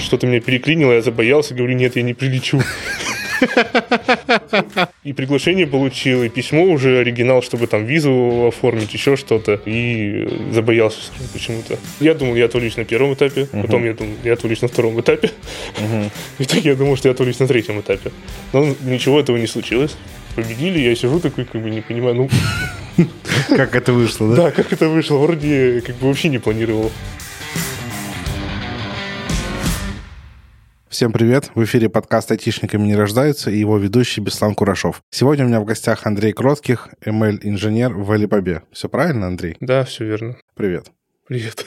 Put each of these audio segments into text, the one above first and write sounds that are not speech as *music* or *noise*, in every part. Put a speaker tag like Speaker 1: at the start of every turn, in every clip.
Speaker 1: что-то меня переклинило, я забоялся, говорю, нет, я не прилечу. И приглашение получил, и письмо уже оригинал, чтобы там визу оформить, еще что-то. И забоялся почему-то. Я думал, я отвалюсь на первом этапе, потом я думал, я отвалюсь на втором этапе. *laughs* И так я думал, что я отвалюсь на третьем этапе. Но ничего этого не случилось. Победили, я сижу такой, как бы не понимаю, ну... *laughs*
Speaker 2: Как это вышло,
Speaker 1: да? Да, как это вышло. Вроде как бы вообще не планировал.
Speaker 2: Всем привет! В эфире подкаст «Айтишниками не рождаются» и его ведущий Беслан Курашов. Сегодня у меня в гостях Андрей Кротких, ML-инженер в Алибабе. Все правильно, Андрей?
Speaker 1: Да, все верно.
Speaker 2: Привет.
Speaker 1: Привет.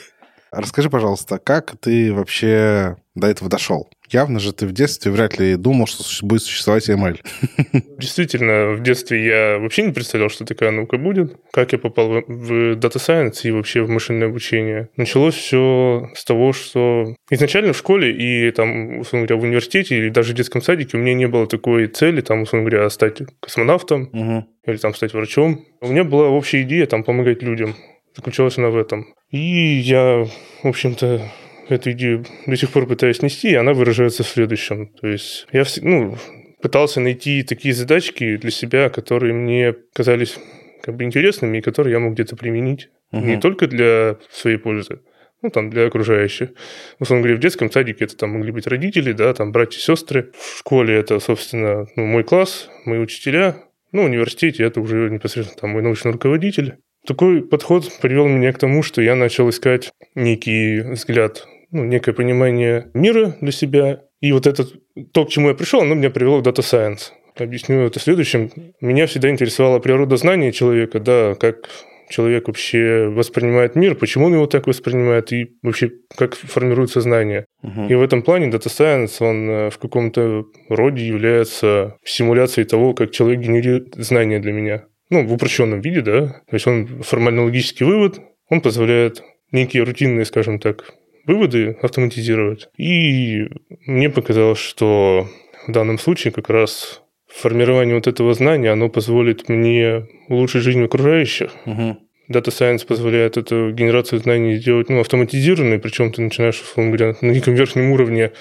Speaker 2: Расскажи, пожалуйста, как ты вообще до этого дошел? Явно же ты в детстве вряд ли думал, что будет существовать ML. *laughs*
Speaker 1: Действительно, в детстве я вообще не представлял, что такая наука будет. Как я попал в Data Science и вообще в машинное обучение. Началось все с того, что изначально в школе и там, условно говоря, в университете или даже в детском садике у меня не было такой цели, там, условно говоря, стать космонавтом угу. или там стать врачом. У меня была общая идея там помогать людям. Заключалась она в этом. И я, в общем-то, эту идею до сих пор пытаюсь нести, и она выражается в следующем. То есть я ну, пытался найти такие задачки для себя, которые мне казались как бы интересными и которые я мог где-то применить. Угу. Не только для своей пользы, ну, там, для окружающих. Условно говоря, в детском садике это там могли быть родители, да, там, братья, сестры. В школе это, собственно, ну, мой класс, мои учителя. Ну, в университете это уже непосредственно там мой научный руководитель. Такой подход привел меня к тому, что я начал искать некий взгляд, ну, некое понимание мира для себя. И вот это, то, к чему я пришел, оно меня привело к Data Science. Объясню это следующим. Меня всегда интересовала природа знания человека, да, как человек вообще воспринимает мир, почему он его так воспринимает и вообще как формируется знание. Угу. И в этом плане Data Science, он э, в каком-то роде является симуляцией того, как человек генерирует знания для меня ну, в упрощенном виде, да, то есть он формально-логический вывод, он позволяет некие рутинные, скажем так, выводы автоматизировать. И мне показалось, что в данном случае как раз формирование вот этого знания, оно позволит мне улучшить жизнь окружающих. Угу. Data Science позволяет эту генерацию знаний сделать ну, автоматизированной, причем ты начинаешь, условно говоря, на неком верхнем уровне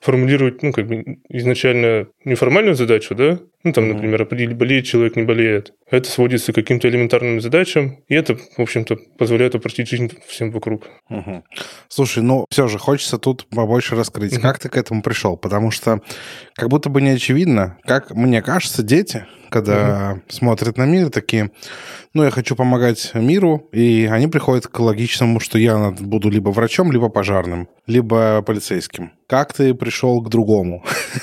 Speaker 1: формулировать, ну, как бы изначально неформальную задачу, да, ну, там, например, болеет человек, не болеет. Это сводится к каким-то элементарным задачам, и это, в общем-то, позволяет упростить жизнь всем вокруг.
Speaker 2: Угу. Слушай, ну, все же хочется тут побольше раскрыть. Угу. Как ты к этому пришел? Потому что как будто бы не очевидно, как мне кажется, дети, когда угу. смотрят на мир, такие, ну, я хочу помогать миру, и они приходят к логичному, что я буду либо врачом, либо пожарным, либо полицейским. Как ты пришел к другому?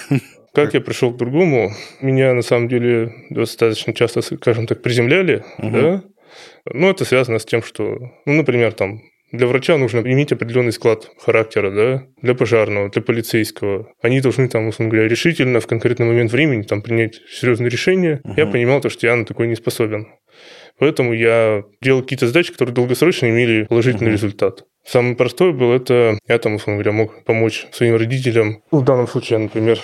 Speaker 2: *laughs*
Speaker 1: Как я пришел к другому? Меня на самом деле достаточно часто, скажем так, приземляли, угу. да. Ну, это связано с тем, что, ну, например, там для врача нужно иметь определенный склад характера, да, для пожарного, для полицейского. Они должны там, условно говоря, решительно в конкретный момент времени там принять серьезное решение. Угу. Я понимал то, что я на такое не способен. Поэтому я делал какие-то задачи, которые долгосрочно имели положительный угу. результат. Самый простой был это, я там, условно говоря, мог помочь своим родителям. В данном случае, например,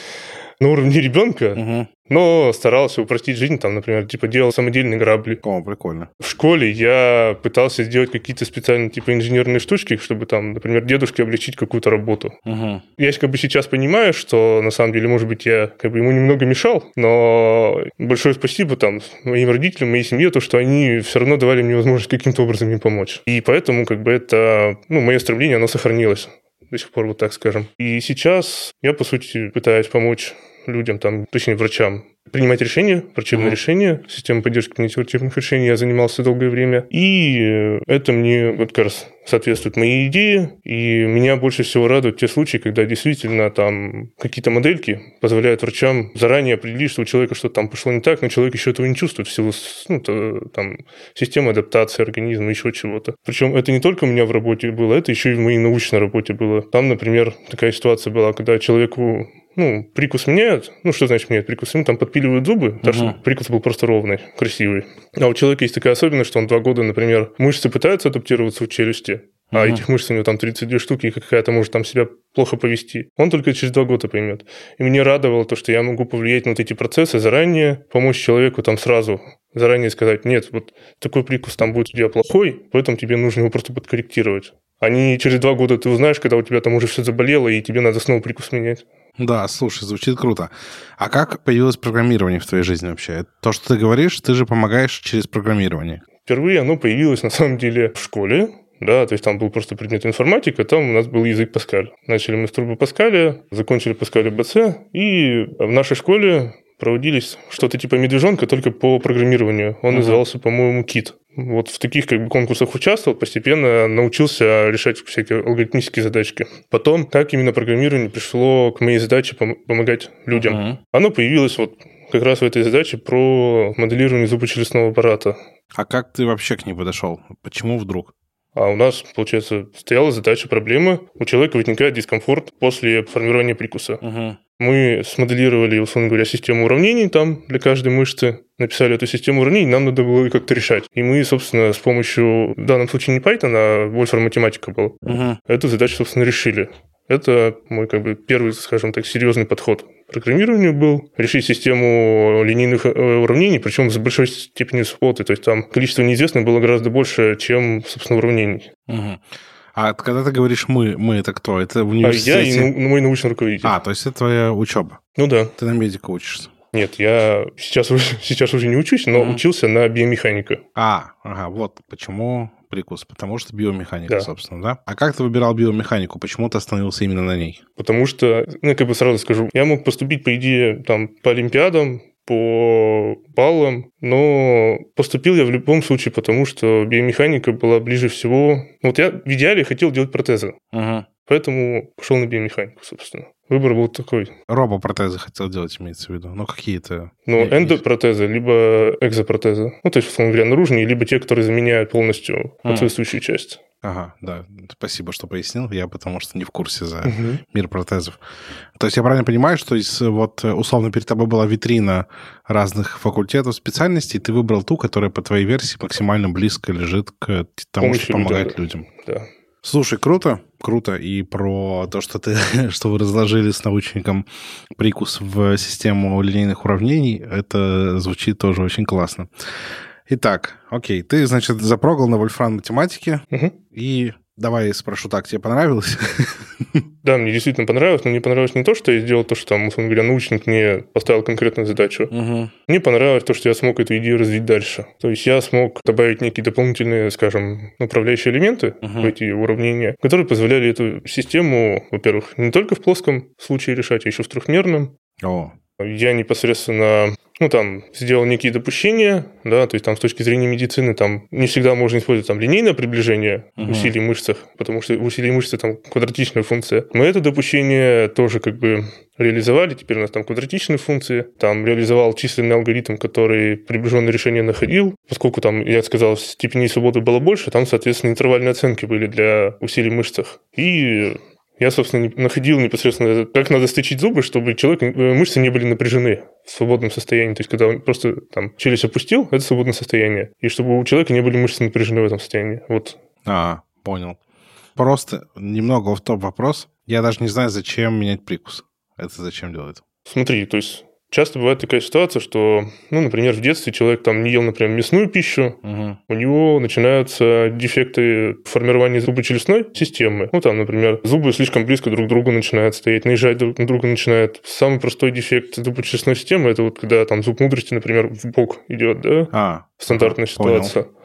Speaker 1: *laughs* на уровне ребенка, угу. Но старался упростить жизнь, там, например, типа делал самодельные грабли.
Speaker 2: О, прикольно.
Speaker 1: В школе я пытался сделать какие-то специальные типа инженерные штучки, чтобы там, например, дедушке облегчить какую-то работу. Угу. Я как бы сейчас понимаю, что на самом деле, может быть, я как бы ему немного мешал, но большое спасибо там моим родителям, моей семье, то, что они все равно давали мне возможность каким-то образом им помочь. И поэтому как бы это, ну, мое стремление, оно сохранилось до сих пор, вот так скажем. И сейчас я, по сути, пытаюсь помочь людям, там, точнее, врачам, принимать решения, врачебные mm-hmm. решения, система поддержки принятия решений я занимался долгое время. И это мне вот как раз соответствует моей идее. И меня больше всего радуют те случаи, когда действительно там какие-то модельки позволяют врачам заранее определить, что у человека что-то там пошло не так, но человек еще этого не чувствует в силу ну, то, там, системы адаптации организма, еще чего-то. Причем это не только у меня в работе было, это еще и в моей научной работе было. Там, например, такая ситуация была, когда человеку ну, прикус меняют. Ну, что значит меняют прикус? Ему там подпиливают зубы, угу. так что прикус был просто ровный, красивый. А у человека есть такая особенность, что он два года, например, мышцы пытаются адаптироваться в челюсти, а угу. этих мышц у него там 32 штуки, и какая-то может там себя плохо повести. Он только через два года поймет. И мне радовало то, что я могу повлиять на вот эти процессы заранее, помочь человеку там сразу, заранее сказать, нет, вот такой прикус там будет у тебя плохой, поэтому тебе нужно его просто подкорректировать. а не через два года ты узнаешь, когда у тебя там уже все заболело, и тебе надо снова прикус менять.
Speaker 2: Да, слушай, звучит круто. А как появилось программирование в твоей жизни вообще? То, что ты говоришь, ты же помогаешь через программирование.
Speaker 1: Впервые оно появилось, на самом деле, в школе. Да, то есть там был просто предмет информатика, там у нас был язык Паскаль. Начали мы с турбо Паскаля, закончили Паскаль БЦ, и в нашей школе проводились что-то типа медвежонка, только по программированию. Он uh-huh. назывался, по-моему, Кит. Вот в таких как бы конкурсах участвовал, постепенно научился решать всякие алгоритмические задачки. Потом, как именно программирование пришло к моей задаче пом- помогать людям. Uh-huh. Оно появилось вот как раз в этой задаче про моделирование зубочелюстного аппарата.
Speaker 2: А как ты вообще к ней подошел? Почему вдруг?
Speaker 1: А у нас, получается, стояла задача, проблема. У человека возникает дискомфорт после формирования прикуса. Угу. Мы смоделировали, условно говоря, систему уравнений там для каждой мышцы, написали эту систему уравнений, нам надо было как-то решать. И мы, собственно, с помощью, в данном случае не Python, а Wolfram математика была, угу. эту задачу, собственно, решили. Это мой как бы первый, скажем так, серьезный подход к программированию был. Решить систему линейных э, уравнений, причем с большой степенью свободы. То есть там количество неизвестных было гораздо больше, чем, собственно, уравнений.
Speaker 2: Угу. А когда ты говоришь «мы», «мы» это кто? Это в университете?
Speaker 1: А я и мой научный руководитель.
Speaker 2: А, то есть это твоя учеба?
Speaker 1: Ну да.
Speaker 2: Ты на медика учишься?
Speaker 1: Нет, я сейчас уже, *laughs* сейчас уже не учусь, но mm учился на биомеханика.
Speaker 2: А, ага, вот почему прикус, потому что биомеханика, да. собственно, да? А как ты выбирал биомеханику? Почему ты остановился именно на ней?
Speaker 1: Потому что, ну, как бы сразу скажу, я мог поступить, по идее, там, по Олимпиадам, по баллам, но поступил я в любом случае, потому что биомеханика была ближе всего. Вот я в идеале хотел делать протезы. Ага. Поэтому пошел на биомеханику, собственно. Выбор был такой.
Speaker 2: Робопротезы хотел делать, имеется в виду. Ну, какие-то...
Speaker 1: Ну, эндопротезы, либо экзопротезы. Ну, то есть, условно говоря, наружные, либо те, которые заменяют полностью отсутствующую часть.
Speaker 2: Ага, да. Спасибо, что пояснил. Я потому что не в курсе за угу. мир протезов. То есть я правильно понимаю, что из, вот условно перед тобой была витрина разных факультетов, специальностей, ты выбрал ту, которая по твоей версии максимально близко лежит к тому, Помощью что помогает людям.
Speaker 1: Да.
Speaker 2: Слушай, круто, круто. И про то, что ты, *laughs* что вы разложили с научником прикус в систему линейных уравнений, это звучит тоже очень классно. Итак, окей, ты, значит, запрогал на вольфрам математике, угу. и Давай спрошу так, тебе понравилось? *laughs*
Speaker 1: Да, мне действительно понравилось, но мне понравилось не то, что я сделал то, что там, условно говоря, научник мне поставил конкретную задачу. Угу. Мне понравилось то, что я смог эту идею развить дальше. То есть я смог добавить некие дополнительные, скажем, управляющие элементы угу. в эти уравнения, которые позволяли эту систему, во-первых, не только в плоском случае решать, а еще в трехмерном.
Speaker 2: О,
Speaker 1: я непосредственно, ну, там, сделал некие допущения, да, то есть там с точки зрения медицины там не всегда можно использовать там линейное приближение uh-huh. усилий в мышцах, потому что усилий мышцы там квадратичная функция. Мы это допущение тоже как бы реализовали, теперь у нас там квадратичные функции, там реализовал численный алгоритм, который приближенное решение находил, поскольку там, я сказал, степени свободы было больше, там, соответственно, интервальные оценки были для усилий в мышцах. И я, собственно, находил непосредственно, как надо стычить зубы, чтобы человек, э, мышцы не были напряжены в свободном состоянии. То есть, когда он просто там челюсть опустил, это свободное состояние. И чтобы у человека не были мышцы напряжены в этом состоянии. Вот.
Speaker 2: А, понял. Просто немного в топ вопрос. Я даже не знаю, зачем менять прикус. Это зачем делать?
Speaker 1: Смотри, то есть Часто бывает такая ситуация, что, ну, например, в детстве человек там не ел, например, мясную пищу, угу. у него начинаются дефекты формирования зубочелюстной системы. Ну, там, например, зубы слишком близко друг к другу начинают стоять, наезжать друг на друга начинают. Самый простой дефект зубочелюстной системы – это вот когда там зуб мудрости, например, в бок идет, да?
Speaker 2: А,
Speaker 1: Стандартная ситуация. Понял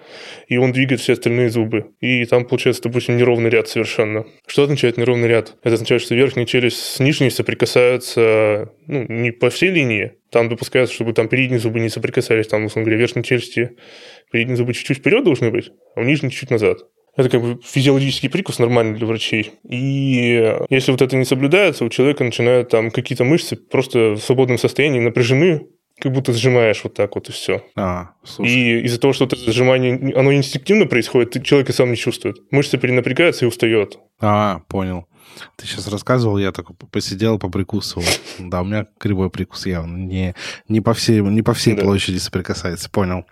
Speaker 1: и он двигает все остальные зубы. И там получается, допустим, неровный ряд совершенно. Что означает неровный ряд? Это означает, что верхняя челюсть с нижней соприкасаются ну, не по всей линии. Там допускается, чтобы там передние зубы не соприкасались. Там, условно говоря, верхней челюсти передние зубы чуть-чуть вперед должны быть, а у нижней чуть-чуть назад. Это как бы физиологический прикус нормальный для врачей. И если вот это не соблюдается, у человека начинают там какие-то мышцы просто в свободном состоянии напряжены, как будто сжимаешь вот так вот и все.
Speaker 2: А,
Speaker 1: слушай. И из-за того, что это сжимание, оно инстинктивно происходит, человек и сам не чувствует. Мышцы перенапрягаются и устает.
Speaker 2: А, понял. Ты сейчас рассказывал, я так посидел, поприкусывал. Да, у меня кривой прикус явно. Не, не по всей, не по всей да. площади соприкасается. Понял.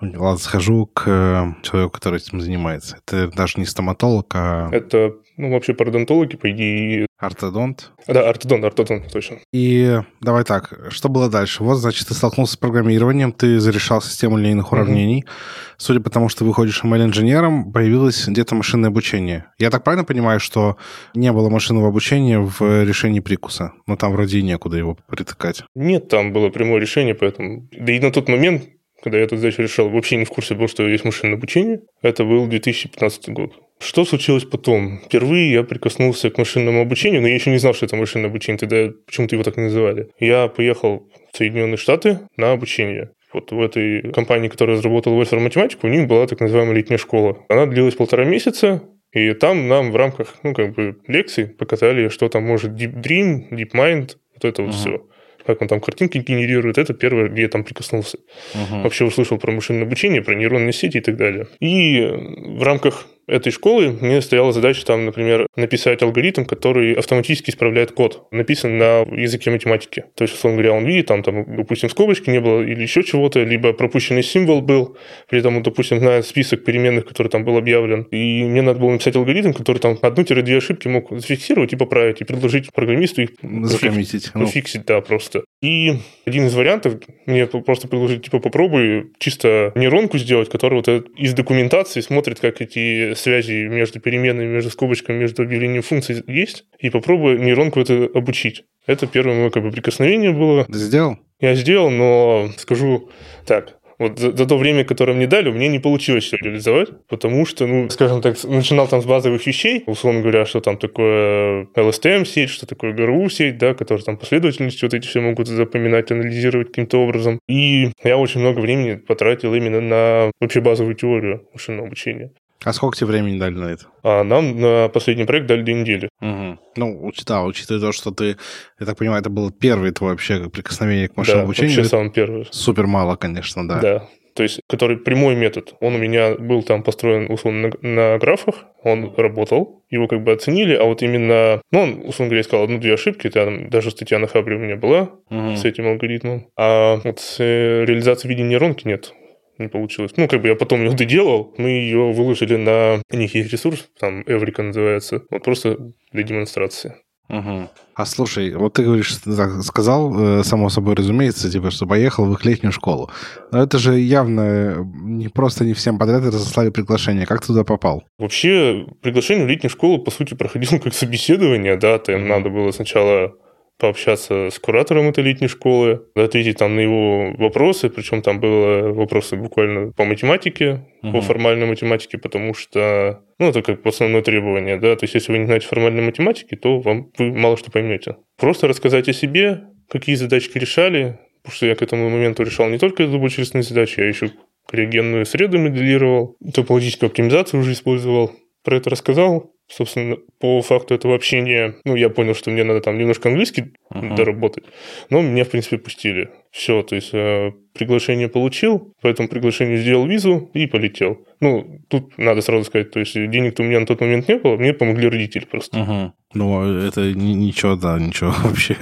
Speaker 2: Ладно, схожу к э, человеку, который этим занимается. Это даже не стоматолог, а...
Speaker 1: Это Ну, вообще пародонтологи, по идее...
Speaker 2: Ортодонт?
Speaker 1: Да, ортодонт, ортодонт, точно.
Speaker 2: И давай так, что было дальше? Вот, значит, ты столкнулся с программированием, ты зарешал систему линейных уравнений. Mm-hmm. Судя по тому, что выходишь ML-инженером, появилось где-то машинное обучение. Я так правильно понимаю, что не было машинного обучения в решении прикуса? Но там вроде и некуда его притыкать.
Speaker 1: Нет, там было прямое решение, поэтому... Да и на тот момент когда я эту задачу решал, вообще не в курсе был, что есть машинное обучение. Это был 2015 год. Что случилось потом? Впервые я прикоснулся к машинному обучению, но я еще не знал, что это машинное обучение, тогда почему-то его так не называли. Я поехал в Соединенные Штаты на обучение. Вот в этой компании, которая разработала Western математику, у них была так называемая летняя школа. Она длилась полтора месяца, и там нам в рамках, ну, как бы, лекций показали, что там может Deep Dream, Deep Mind, вот это вот uh-huh. все как он там картинки генерирует, это первое, где я там прикоснулся. Uh-huh. Вообще услышал про машинное обучение, про нейронные сети и так далее. И в рамках этой школы мне стояла задача там, например, написать алгоритм, который автоматически исправляет код, написан на языке математики. То есть, условно говоря, он видит, там, там, допустим, скобочки не было или еще чего-то, либо пропущенный символ был, при этом, допустим, знает список переменных, который там был объявлен. И мне надо было написать алгоритм, который там одну-две ошибки мог зафиксировать и поправить, и предложить программисту их
Speaker 2: закоммитить.
Speaker 1: Ну. Пофиксить, да, просто. И один из вариантов, мне просто предложили, типа, попробуй чисто нейронку сделать, которая вот из документации смотрит, как эти связи между переменными, между скобочками, между объявлением функций есть, и попробуй нейронку это обучить. Это первое мое как бы прикосновение было.
Speaker 2: Ты сделал?
Speaker 1: Я сделал, но скажу так, вот за, за то время, которое мне дали, мне не получилось все реализовать, потому что, ну, скажем так, начинал там с базовых вещей, условно говоря, что там такое LSTM-сеть, что такое GRU-сеть, да, которые там последовательности вот эти все могут запоминать, анализировать каким-то образом. И я очень много времени потратил именно на вообще базовую теорию машинного обучения.
Speaker 2: А сколько тебе времени дали на это?
Speaker 1: А нам на последний проект дали две недели.
Speaker 2: Угу. Ну, да, учитывая то, что ты, я так понимаю, это было первое твое вообще прикосновение к машинному
Speaker 1: да,
Speaker 2: обучению.
Speaker 1: вообще самое первое.
Speaker 2: Супер мало, конечно, да.
Speaker 1: Да. То есть, который прямой метод. Он у меня был там построен, условно, на, на графах, он работал, его как бы оценили, а вот именно, ну, он, условно говоря, сказал одну-две ошибки, там даже статья на Хабре у меня была угу. с этим алгоритмом, а вот с э, реализацией в виде нейронки нет не получилось. Ну, как бы я потом ее доделал, мы ее выложили на... У них есть ресурс, там Эврика называется, вот просто для демонстрации.
Speaker 2: Угу. А слушай, вот ты говоришь, так, сказал, э, само собой разумеется, типа, что поехал в их летнюю школу. Но это же явно не просто не всем подряд разослали приглашение. Как ты туда попал?
Speaker 1: Вообще, приглашение в летнюю школу, по сути, проходило *laughs* как собеседование, да, там надо было сначала пообщаться с куратором этой летней школы, ответить там на его вопросы, причем там было вопросы буквально по математике, угу. по формальной математике, потому что, ну, это как основное требование, да, то есть если вы не знаете формальной математики, то вам вы мало что поймете. Просто рассказать о себе, какие задачки решали, потому что я к этому моменту решал не только зубочелюстные задачи, я еще криогенную среду моделировал, топологическую оптимизацию уже использовал. Про это рассказал, собственно, по факту этого общения, ну, я понял, что мне надо там немножко английский uh-huh. доработать, но меня, в принципе, пустили. Все, то есть э, приглашение получил, по этому приглашению сделал визу и полетел. Ну, тут надо сразу сказать, то есть денег-то у меня на тот момент не было, мне помогли родители просто.
Speaker 2: Uh-huh. Ну, это ничего, да, ничего *laughs* вообще,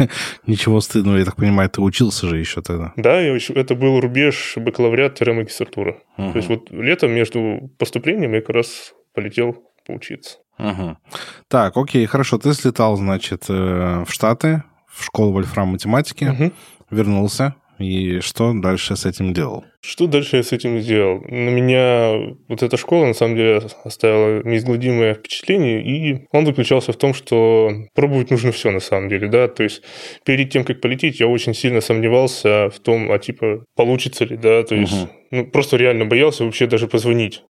Speaker 2: ничего стыдного, я так понимаю, ты учился же еще тогда.
Speaker 1: Да, я, это был рубеж бакалавриат-магистратура. Uh-huh. То есть вот летом между поступлением я как раз полетел поучиться.
Speaker 2: Угу. Так, окей, хорошо. Ты слетал, значит, э, в Штаты, в школу вольфрам математики, угу. вернулся. И что дальше с этим делал?
Speaker 1: Что дальше я с этим сделал? На меня вот эта школа, на самом деле, оставила неизгладимое впечатление, и он заключался в том, что пробовать нужно все на самом деле, да, то есть перед тем, как полететь, я очень сильно сомневался в том, а типа, получится ли, да, то есть угу. ну, просто реально боялся вообще даже позвонить.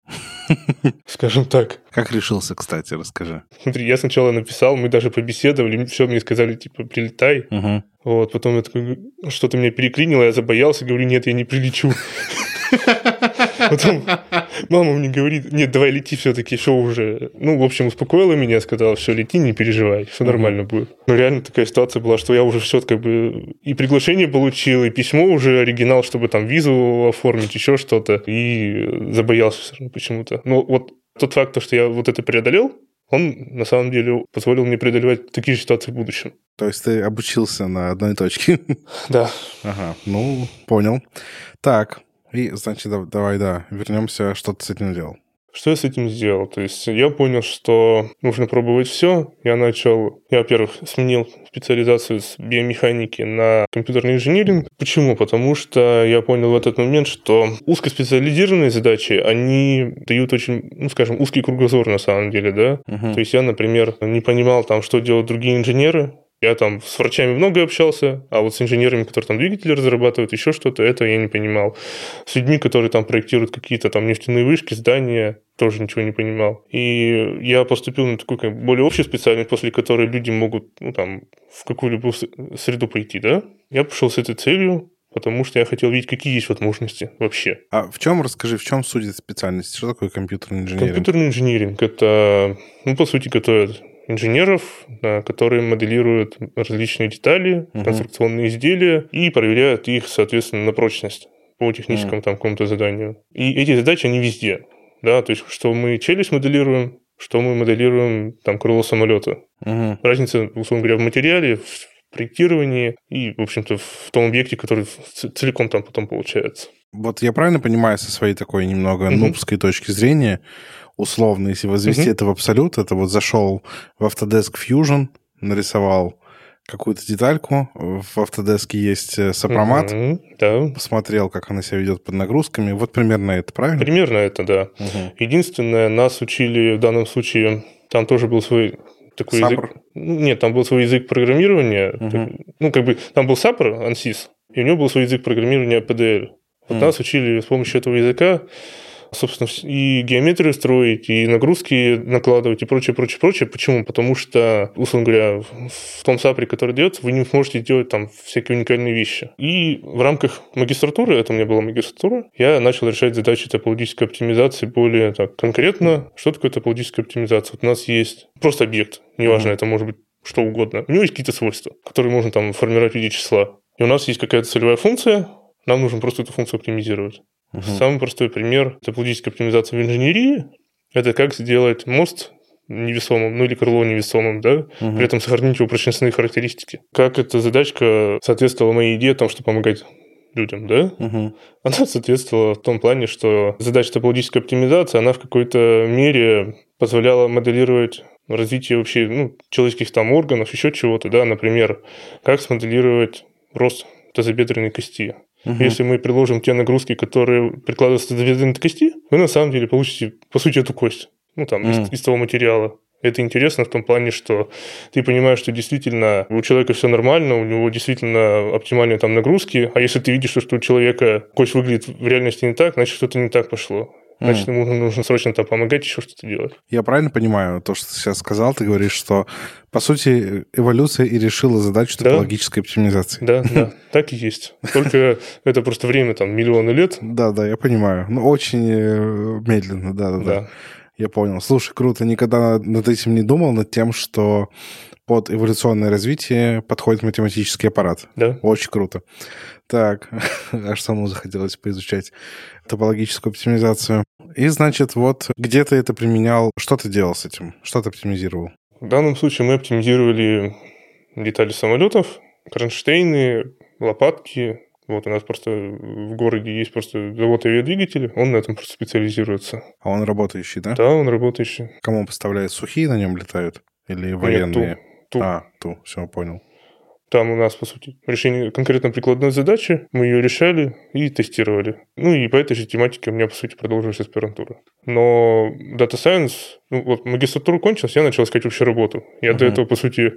Speaker 1: *laughs* Скажем так.
Speaker 2: Как решился, кстати, расскажи.
Speaker 1: Смотри, я сначала написал, мы даже побеседовали, все, мне сказали, типа, прилетай. Вот, потом я такой, что-то меня переклинило, я забоялся, говорю, нет, я не прилечу. Потом мама мне говорит, нет, давай лети все-таки, все уже. Ну, в общем, успокоила меня, сказала, все, лети, не переживай, все нормально будет. Но реально такая ситуация была, что я уже все как бы и приглашение получил, и письмо уже оригинал, чтобы там визу оформить, еще что-то, и забоялся почему-то. Но вот тот факт, что я вот это преодолел, он на самом деле позволил мне преодолевать такие же ситуации в будущем.
Speaker 2: То есть ты обучился на одной точке? *laughs*
Speaker 1: Да.
Speaker 2: Ага, ну, понял. Так, и, значит, давай, да, вернемся, что ты с этим делал.
Speaker 1: Что я с этим сделал? То есть я понял, что нужно пробовать все. Я начал, я, во-первых, сменил специализацию с биомеханики на компьютерный инжиниринг. Почему? Потому что я понял в этот момент, что узкоспециализированные задачи, они дают очень, ну, скажем, узкий кругозор на самом деле, да. Uh-huh. То есть я, например, не понимал там, что делают другие инженеры, я там с врачами много общался, а вот с инженерами, которые там двигатели разрабатывают, еще что-то, это я не понимал. С людьми, которые там проектируют какие-то там нефтяные вышки, здания, тоже ничего не понимал. И я поступил на такую как, более общую специальность, после которой люди могут ну, там, в какую-либо среду пойти, да. Я пошел с этой целью, потому что я хотел видеть, какие есть возможности вообще.
Speaker 2: А в чем, расскажи, в чем суть этой специальности? Что такое компьютерный инженеринг?
Speaker 1: Компьютерный инженеринг – это, ну, по сути, готовят инженеров, которые моделируют различные детали, угу. конструкционные изделия и проверяют их, соответственно, на прочность по техническому угу. там какому-то заданию. И эти задачи, они везде. Да, то есть, что мы челюсть моделируем, что мы моделируем там крыло самолета. Угу. Разница, условно говоря, в материале, в проектировании и, в общем-то, в том объекте, который целиком там потом получается.
Speaker 2: Вот я правильно понимаю со своей такой немного угу. нубской точки зрения, условно, если возвести угу. это в абсолют, это вот зашел в Autodesk Fusion, нарисовал какую-то детальку. В Autodesk есть э, сопромат. Угу, да. Посмотрел, как она себя ведет под нагрузками. Вот примерно это, правильно?
Speaker 1: Примерно это, да. Угу. Единственное, нас учили в данном случае, там тоже был свой такой Сапр? язык. Нет, там был свой язык программирования. Угу. Ну, как бы, там был Сапр, ANSYS, и у него был свой язык программирования PDL. Вот угу. нас учили с помощью этого языка собственно, и геометрию строить, и нагрузки накладывать, и прочее, прочее, прочее. Почему? Потому что, условно говоря, в том сапре, который дается, вы не сможете делать там всякие уникальные вещи. И в рамках магистратуры, это у меня была магистратура, я начал решать задачи топологической оптимизации более так конкретно. Что такое топологическая оптимизация? Вот у нас есть просто объект, неважно, mm-hmm. это может быть что угодно. У него есть какие-то свойства, которые можно там формировать в виде числа. И у нас есть какая-то целевая функция, нам нужно просто эту функцию оптимизировать. Угу. Самый простой пример топологической оптимизации в инженерии – это как сделать мост невесомым, ну или крыло невесомым, да, угу. при этом сохранить его прочностные характеристики. Как эта задачка соответствовала моей идее о том, что помогать людям, да? Угу. Она соответствовала в том плане, что задача топологической оптимизации, она в какой-то мере позволяла моделировать развитие вообще ну, человеческих там органов, еще чего-то, да, например, как смоделировать рост тазобедренной кости. Угу. Если мы приложим те нагрузки, которые прикладываются к кости, вы на самом деле получите, по сути, эту кость. Ну, там, угу. из, из того материала. Это интересно в том плане, что ты понимаешь, что действительно у человека все нормально, у него действительно оптимальные там нагрузки, а если ты видишь, что у человека кость выглядит в реальности не так, значит, что-то не так пошло. Значит, ему нужно срочно там помогать, еще что-то делать.
Speaker 2: Я правильно понимаю то, что ты сейчас сказал? Ты говоришь, что, по сути, эволюция и решила задачу топологической да. оптимизации.
Speaker 1: Да, да, *laughs* так и есть. Только это просто время, там, миллионы лет.
Speaker 2: Да, да, я понимаю. Ну, очень э, медленно, да, да, да. Я понял. Слушай, круто. Никогда над этим не думал, над тем, что под эволюционное развитие подходит математический аппарат.
Speaker 1: Да.
Speaker 2: Очень круто. Так, *laughs* аж самому захотелось поизучать топологическую оптимизацию. И, значит, вот где ты это применял, что ты делал с этим? Что ты оптимизировал?
Speaker 1: В данном случае мы оптимизировали детали самолетов, кронштейны, лопатки. Вот у нас просто в городе есть просто завод авиадвигателей, он на этом просто специализируется.
Speaker 2: А он работающий, да?
Speaker 1: Да, он работающий.
Speaker 2: Кому поставляет? Сухие на нем летают? Или военные? Нет, ту, ту. А, ту, все, понял.
Speaker 1: Там у нас, по сути, решение конкретно прикладной задачи. Мы ее решали и тестировали. Ну и по этой же тематике у меня, по сути, продолжилась аспирантура. Но Data Science, ну вот магистратура кончилась, я начал искать вообще работу. Я uh-huh. до этого, по сути,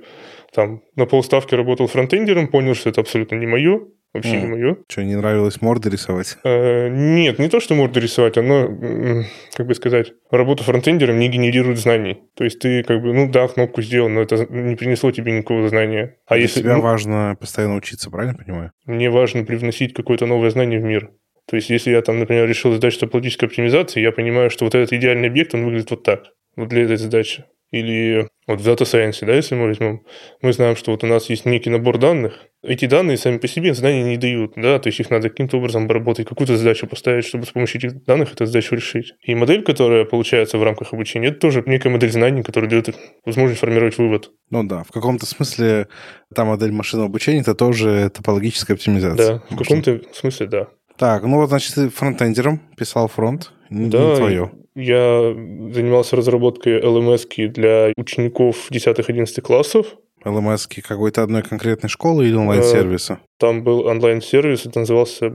Speaker 1: там на полставки работал фронтендером, понял, что это абсолютно не мое. Вообще mm. не мое.
Speaker 2: Что, не нравилось морды рисовать?
Speaker 1: Э, нет, не то, что морды рисовать, оно, как бы сказать, работа фронтендером не генерирует знаний. То есть ты как бы, ну да, кнопку сделал, но это не принесло тебе никакого знания.
Speaker 2: А Для если тебя ну, важно постоянно учиться, правильно понимаю?
Speaker 1: Мне важно привносить какое-то новое знание в мир. То есть если я там, например, решил задачу топологической оптимизации, я понимаю, что вот этот идеальный объект, он выглядит вот так, вот для этой задачи. Или вот в Data Science, да, если мы возьмем, мы знаем, что вот у нас есть некий набор данных. Эти данные сами по себе знания не дают, да, то есть их надо каким-то образом обработать, какую-то задачу поставить, чтобы с помощью этих данных эту задачу решить. И модель, которая получается в рамках обучения, это тоже некая модель знаний, которая дает возможность формировать вывод.
Speaker 2: Ну да, в каком-то смысле та модель машинного обучения это тоже топологическая оптимизация.
Speaker 1: Да, в каком-то смысле, да.
Speaker 2: Так, ну вот, значит, ты фронтендером писал фронт, не,
Speaker 1: Да,
Speaker 2: не твое.
Speaker 1: Я занимался разработкой LMS для учеников 10-11 классов.
Speaker 2: ЛМС какой-то одной конкретной школы или онлайн-сервиса?
Speaker 1: Там был онлайн-сервис, это назывался.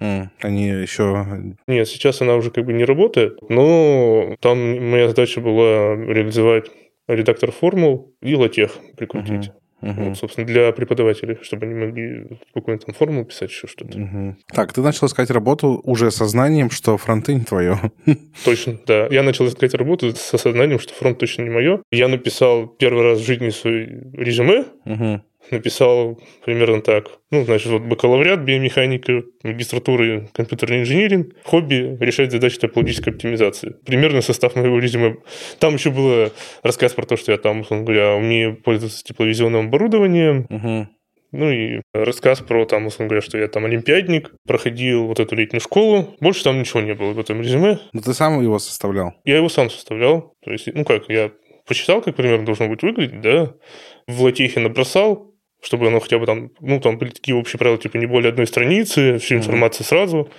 Speaker 2: М, Они еще...
Speaker 1: Нет, сейчас она уже как бы не работает, но там моя задача была реализовать редактор формул и латех прикрутить.
Speaker 2: Мгм.
Speaker 1: Вот, собственно, для преподавателей, чтобы они могли спокойно там формулу писать, еще что-то.
Speaker 2: Мгм. Так, ты начал искать работу уже со знанием, что фронты не твое. *laughs*
Speaker 1: Точно, да. Я начал искать работу с осознанием, что фронт точно не мое. Я написал первый раз в жизни свой резюме,
Speaker 2: Мгм.
Speaker 1: Написал примерно так. Ну, значит, вот бакалавриат, биомеханика, магистратура, компьютерный инжиниринг, хобби, решать задачи топологической оптимизации. Примерно состав моего резюме. Там еще был рассказ про то, что я там, условно говоря, умею пользоваться тепловизионным оборудованием,
Speaker 2: Мгм.
Speaker 1: ну и рассказ про там, условно говоря, что я там олимпиадник, проходил вот эту летнюю школу. Больше там ничего не было в этом резюме.
Speaker 2: Ну, ты сам его составлял?
Speaker 1: Я его сам составлял. То есть, ну как, я посчитал, как примерно должно быть выглядеть, да. В латехе набросал, чтобы оно хотя бы там, ну, там были такие общие правила, типа не более одной страницы, всю информацию сразу.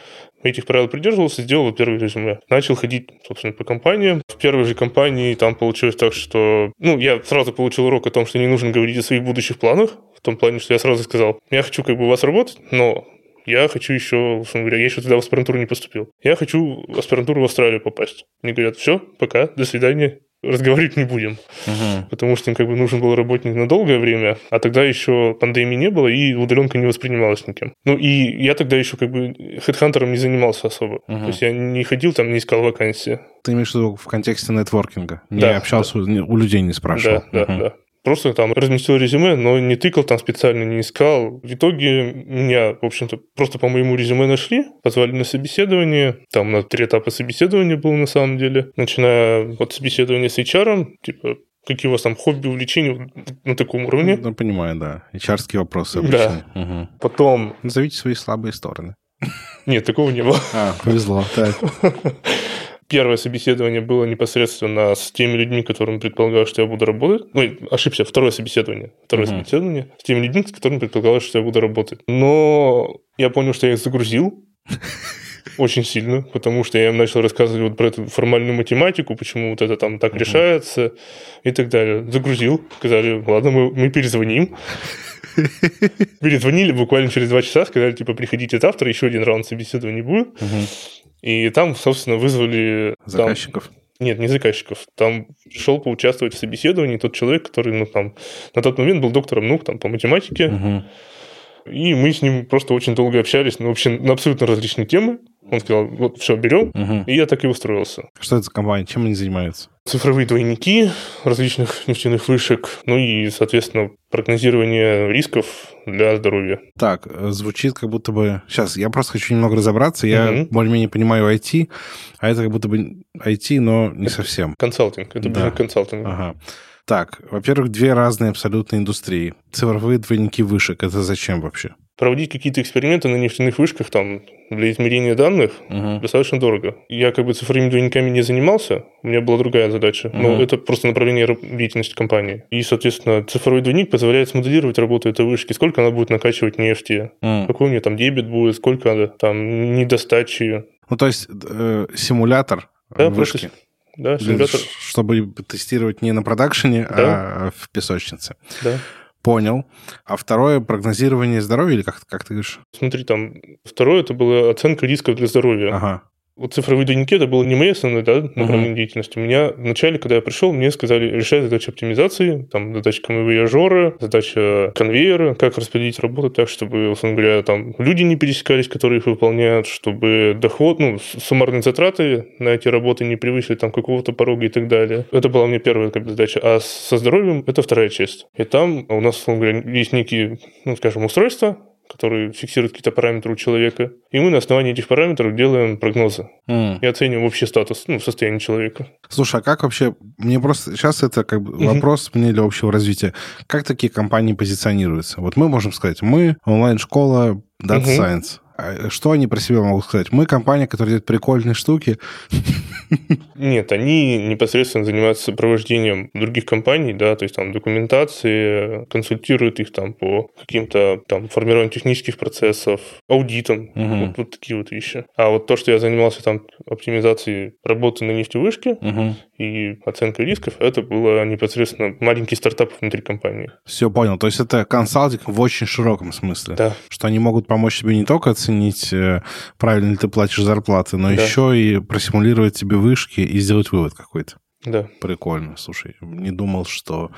Speaker 1: Этих правил придерживался, сделал первое резюме. Начал ходить, собственно, по компаниям. В первой же компании там получилось так, что... Ну, я сразу получил урок о том, что не нужно говорить о своих будущих планах. В том плане, что я сразу сказал, я хочу как бы у вас работать, но я хочу еще, условно говоря, я еще туда в аспирантуру не поступил. Я хочу в аспирантуру в Австралию попасть. Мне говорят, все, пока, до свидания, разговаривать не будем.
Speaker 2: Мгм.
Speaker 1: Потому что им как бы нужен был работник на долгое время, а тогда еще пандемии не было, и удаленка не воспринималась никем. Ну и я тогда еще как бы хедхантером не занимался особо.
Speaker 2: Мгм.
Speaker 1: То есть я не ходил там, не искал вакансии.
Speaker 2: Ты имеешь в виду в контексте нетворкинга? Не
Speaker 1: Да,
Speaker 2: общался, не- у людей не спрашивал?
Speaker 1: Да, да,
Speaker 2: Мгм.
Speaker 1: да. Просто там разместил резюме, но не тыкал там специально, не искал. В итоге меня, в общем-то, просто по моему резюме нашли, позвали на собеседование. Там у нас три этапа собеседования было на самом деле. Начиная от собеседования с HR, типа, какие у вас там хобби, увлечения на таком уровне.
Speaker 2: Ну, понимаю, да. HR-ские вопросы
Speaker 1: Да.
Speaker 2: обычно. Мгм.
Speaker 1: Потом...
Speaker 2: Назовите свои слабые стороны.
Speaker 1: Нет, такого не было.
Speaker 2: А, повезло. Так. *laughs*
Speaker 1: Первое собеседование было непосредственно с теми людьми, которым предполагалось, что я буду работать. Ну, ошибся, второе собеседование. Второе
Speaker 2: Мгм.
Speaker 1: собеседование с теми людьми, с которыми предполагалось, что я буду работать. Но я понял, что я их загрузил *laughs* очень сильно, потому что я им начал рассказывать вот про эту формальную математику, почему вот это там так решается и так далее. Загрузил, сказали, ладно, мы, мы перезвоним. Перезвонили буквально через два часа, сказали, типа, приходите завтра, еще один раунд собеседований будет. И там, собственно, вызвали... там-
Speaker 2: Заказчиков.
Speaker 1: нет, не заказчиков. Там пришел поучаствовать в собеседовании тот человек, который, ну, там, на тот момент был доктором наук там, по математике.
Speaker 2: Мгм.
Speaker 1: И мы с ним просто очень долго общались, ну, вообще, на абсолютно различные темы. Он сказал, вот, все, берем.
Speaker 2: Мгм.
Speaker 1: И я так и устроился.
Speaker 2: Что это за компания? Чем они занимаются?
Speaker 1: Цифровые двойники различных нефтяных вышек, ну и, соответственно, прогнозирование рисков для здоровья.
Speaker 2: Так, э, звучит как будто бы... Сейчас, я просто хочу немного разобраться. Я
Speaker 1: Мгм.
Speaker 2: более-менее понимаю IT, а это как будто бы IT, но не совсем.
Speaker 1: Консалтинг. Это
Speaker 2: Да.
Speaker 1: ближе к консалтингу.
Speaker 2: Ага. Так, во-первых, две разные абсолютно индустрии. Цифровые двойники вышек. Это зачем вообще?
Speaker 1: Проводить какие-то эксперименты на нефтяных вышках там для измерения данных
Speaker 2: Мгм.
Speaker 1: достаточно дорого. Я как бы цифровыми двойниками не занимался, у меня была другая задача, но
Speaker 2: Мгм.
Speaker 1: это просто направление деятельности компании. И, соответственно, цифровой двойник позволяет смоделировать работу этой вышки, сколько она будет накачивать нефти,
Speaker 2: М.
Speaker 1: какой у нее там дебет будет, сколько там недостачи.
Speaker 2: Ну, то есть э, симулятор
Speaker 1: Да,
Speaker 2: вышки.
Speaker 1: просто Да, симулятор.
Speaker 2: Чтобы тестировать не на продакшене, а в песочнице.
Speaker 1: Да.
Speaker 2: Понял. А второе прогнозирование здоровья или как, как ты говоришь?
Speaker 1: Смотри, там второе это была оценка рисков для здоровья.
Speaker 2: Ага.
Speaker 1: Вот цифровые двойники это было не моей основной да, направление деятельности. У меня вначале, когда я пришел, мне сказали решать задачи оптимизации, там задача камевояжера, задача конвейера, как распределить работу так, чтобы, условно говоря, там люди не пересекались, которые их выполняют, чтобы доход, ну, суммарные затраты на эти работы не превысили там какого-то порога и так далее. Это была мне первая как бы, задача. А со здоровьем это вторая часть. И там у нас, условно говоря, есть некие, ну, скажем, устройства, которые фиксируют какие-то параметры у человека. И мы на основании этих параметров делаем прогнозы
Speaker 2: М.
Speaker 1: и оцениваем общий статус, ну, состояние человека.
Speaker 2: Слушай, а как вообще... Мне просто... Сейчас это как бы
Speaker 1: Мгм.
Speaker 2: вопрос мне для общего развития. Как такие компании позиционируются? Вот мы можем сказать, мы онлайн-школа Data
Speaker 1: Мгм.
Speaker 2: Science. А что они про себя могут сказать? Мы компания, которая делает прикольные штуки.
Speaker 1: Нет, они непосредственно занимаются сопровождением других компаний, да, то есть там документации, консультируют их там по каким-то там формированию технических процессов, аудитам, угу. вот, вот такие вот вещи. А вот то, что я занимался там оптимизацией работы на нефтевышке угу. И оценкой рисков, это было непосредственно маленький стартап внутри компании.
Speaker 2: Все понял. То есть это консалтинг в очень широком смысле.
Speaker 1: Да.
Speaker 2: Что они могут помочь тебе не только оценить, э, правильно ли ты платишь зарплаты, но да. еще и просимулировать тебе вышки и сделать вывод какой-то.
Speaker 1: Да.
Speaker 2: Прикольно. Слушай, не думал, что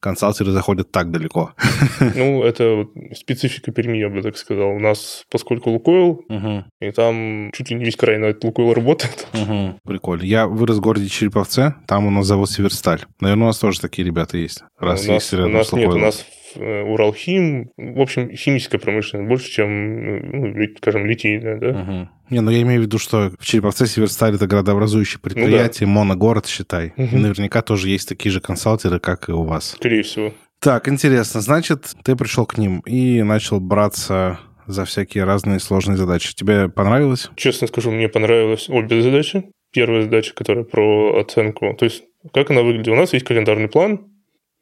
Speaker 2: консалтеры заходят так далеко. *laughs*
Speaker 1: Ну, это специфика Перми, я бы так сказал. У нас, поскольку Лукойл, угу. и там чуть ли не весь край на этот Лукойл работает.
Speaker 2: Угу. Прикольно. Я вырос в городе Череповце, там у нас завод Северсталь. Наверное, у нас тоже такие ребята есть.
Speaker 1: Раз у нас, у нас нет, у нас Уралхим, в общем, химическая промышленность больше, чем, ну, скажем, литейная, да.
Speaker 2: Угу. Не, ну я имею в виду, что в Череповце Северсталь это городообразующее предприятие, ну, да. моногород, считай. Угу. И наверняка тоже есть такие же консалтеры, как и у вас.
Speaker 1: Скорее всего.
Speaker 2: Так, интересно. Значит, ты пришел к ним и начал браться за всякие разные сложные задачи. Тебе понравилось?
Speaker 1: Честно скажу, мне понравилось обе задачи. Первая задача, которая про оценку. То есть, как она выглядит? У нас есть календарный план,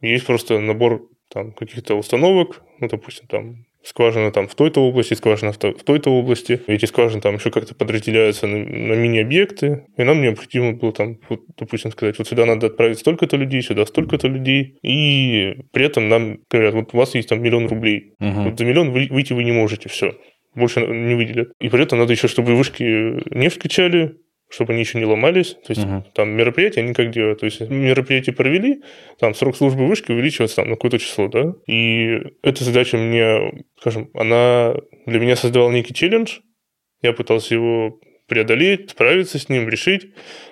Speaker 1: есть просто набор там каких-то установок, ну, допустим, там скважина там в той-то области, скважина в, той-то области. Эти скважины там еще как-то подразделяются на, на мини-объекты. И нам необходимо было там, вот, допустим, сказать, вот сюда надо отправить столько-то людей, сюда столько-то людей. И при этом нам говорят, вот у вас есть там миллион рублей. Угу. Вот за миллион вы, выйти вы не можете, все. Больше не выделят. И при этом надо еще, чтобы вышки не вскачали, чтобы они еще не ломались. То есть uh-huh. там мероприятия они как делают? То есть мероприятие провели, там срок службы вышки увеличивается там, на какое-то число, да? И эта задача мне, скажем, она для меня создавала некий челлендж. Я пытался его преодолеть, справиться с ним, решить.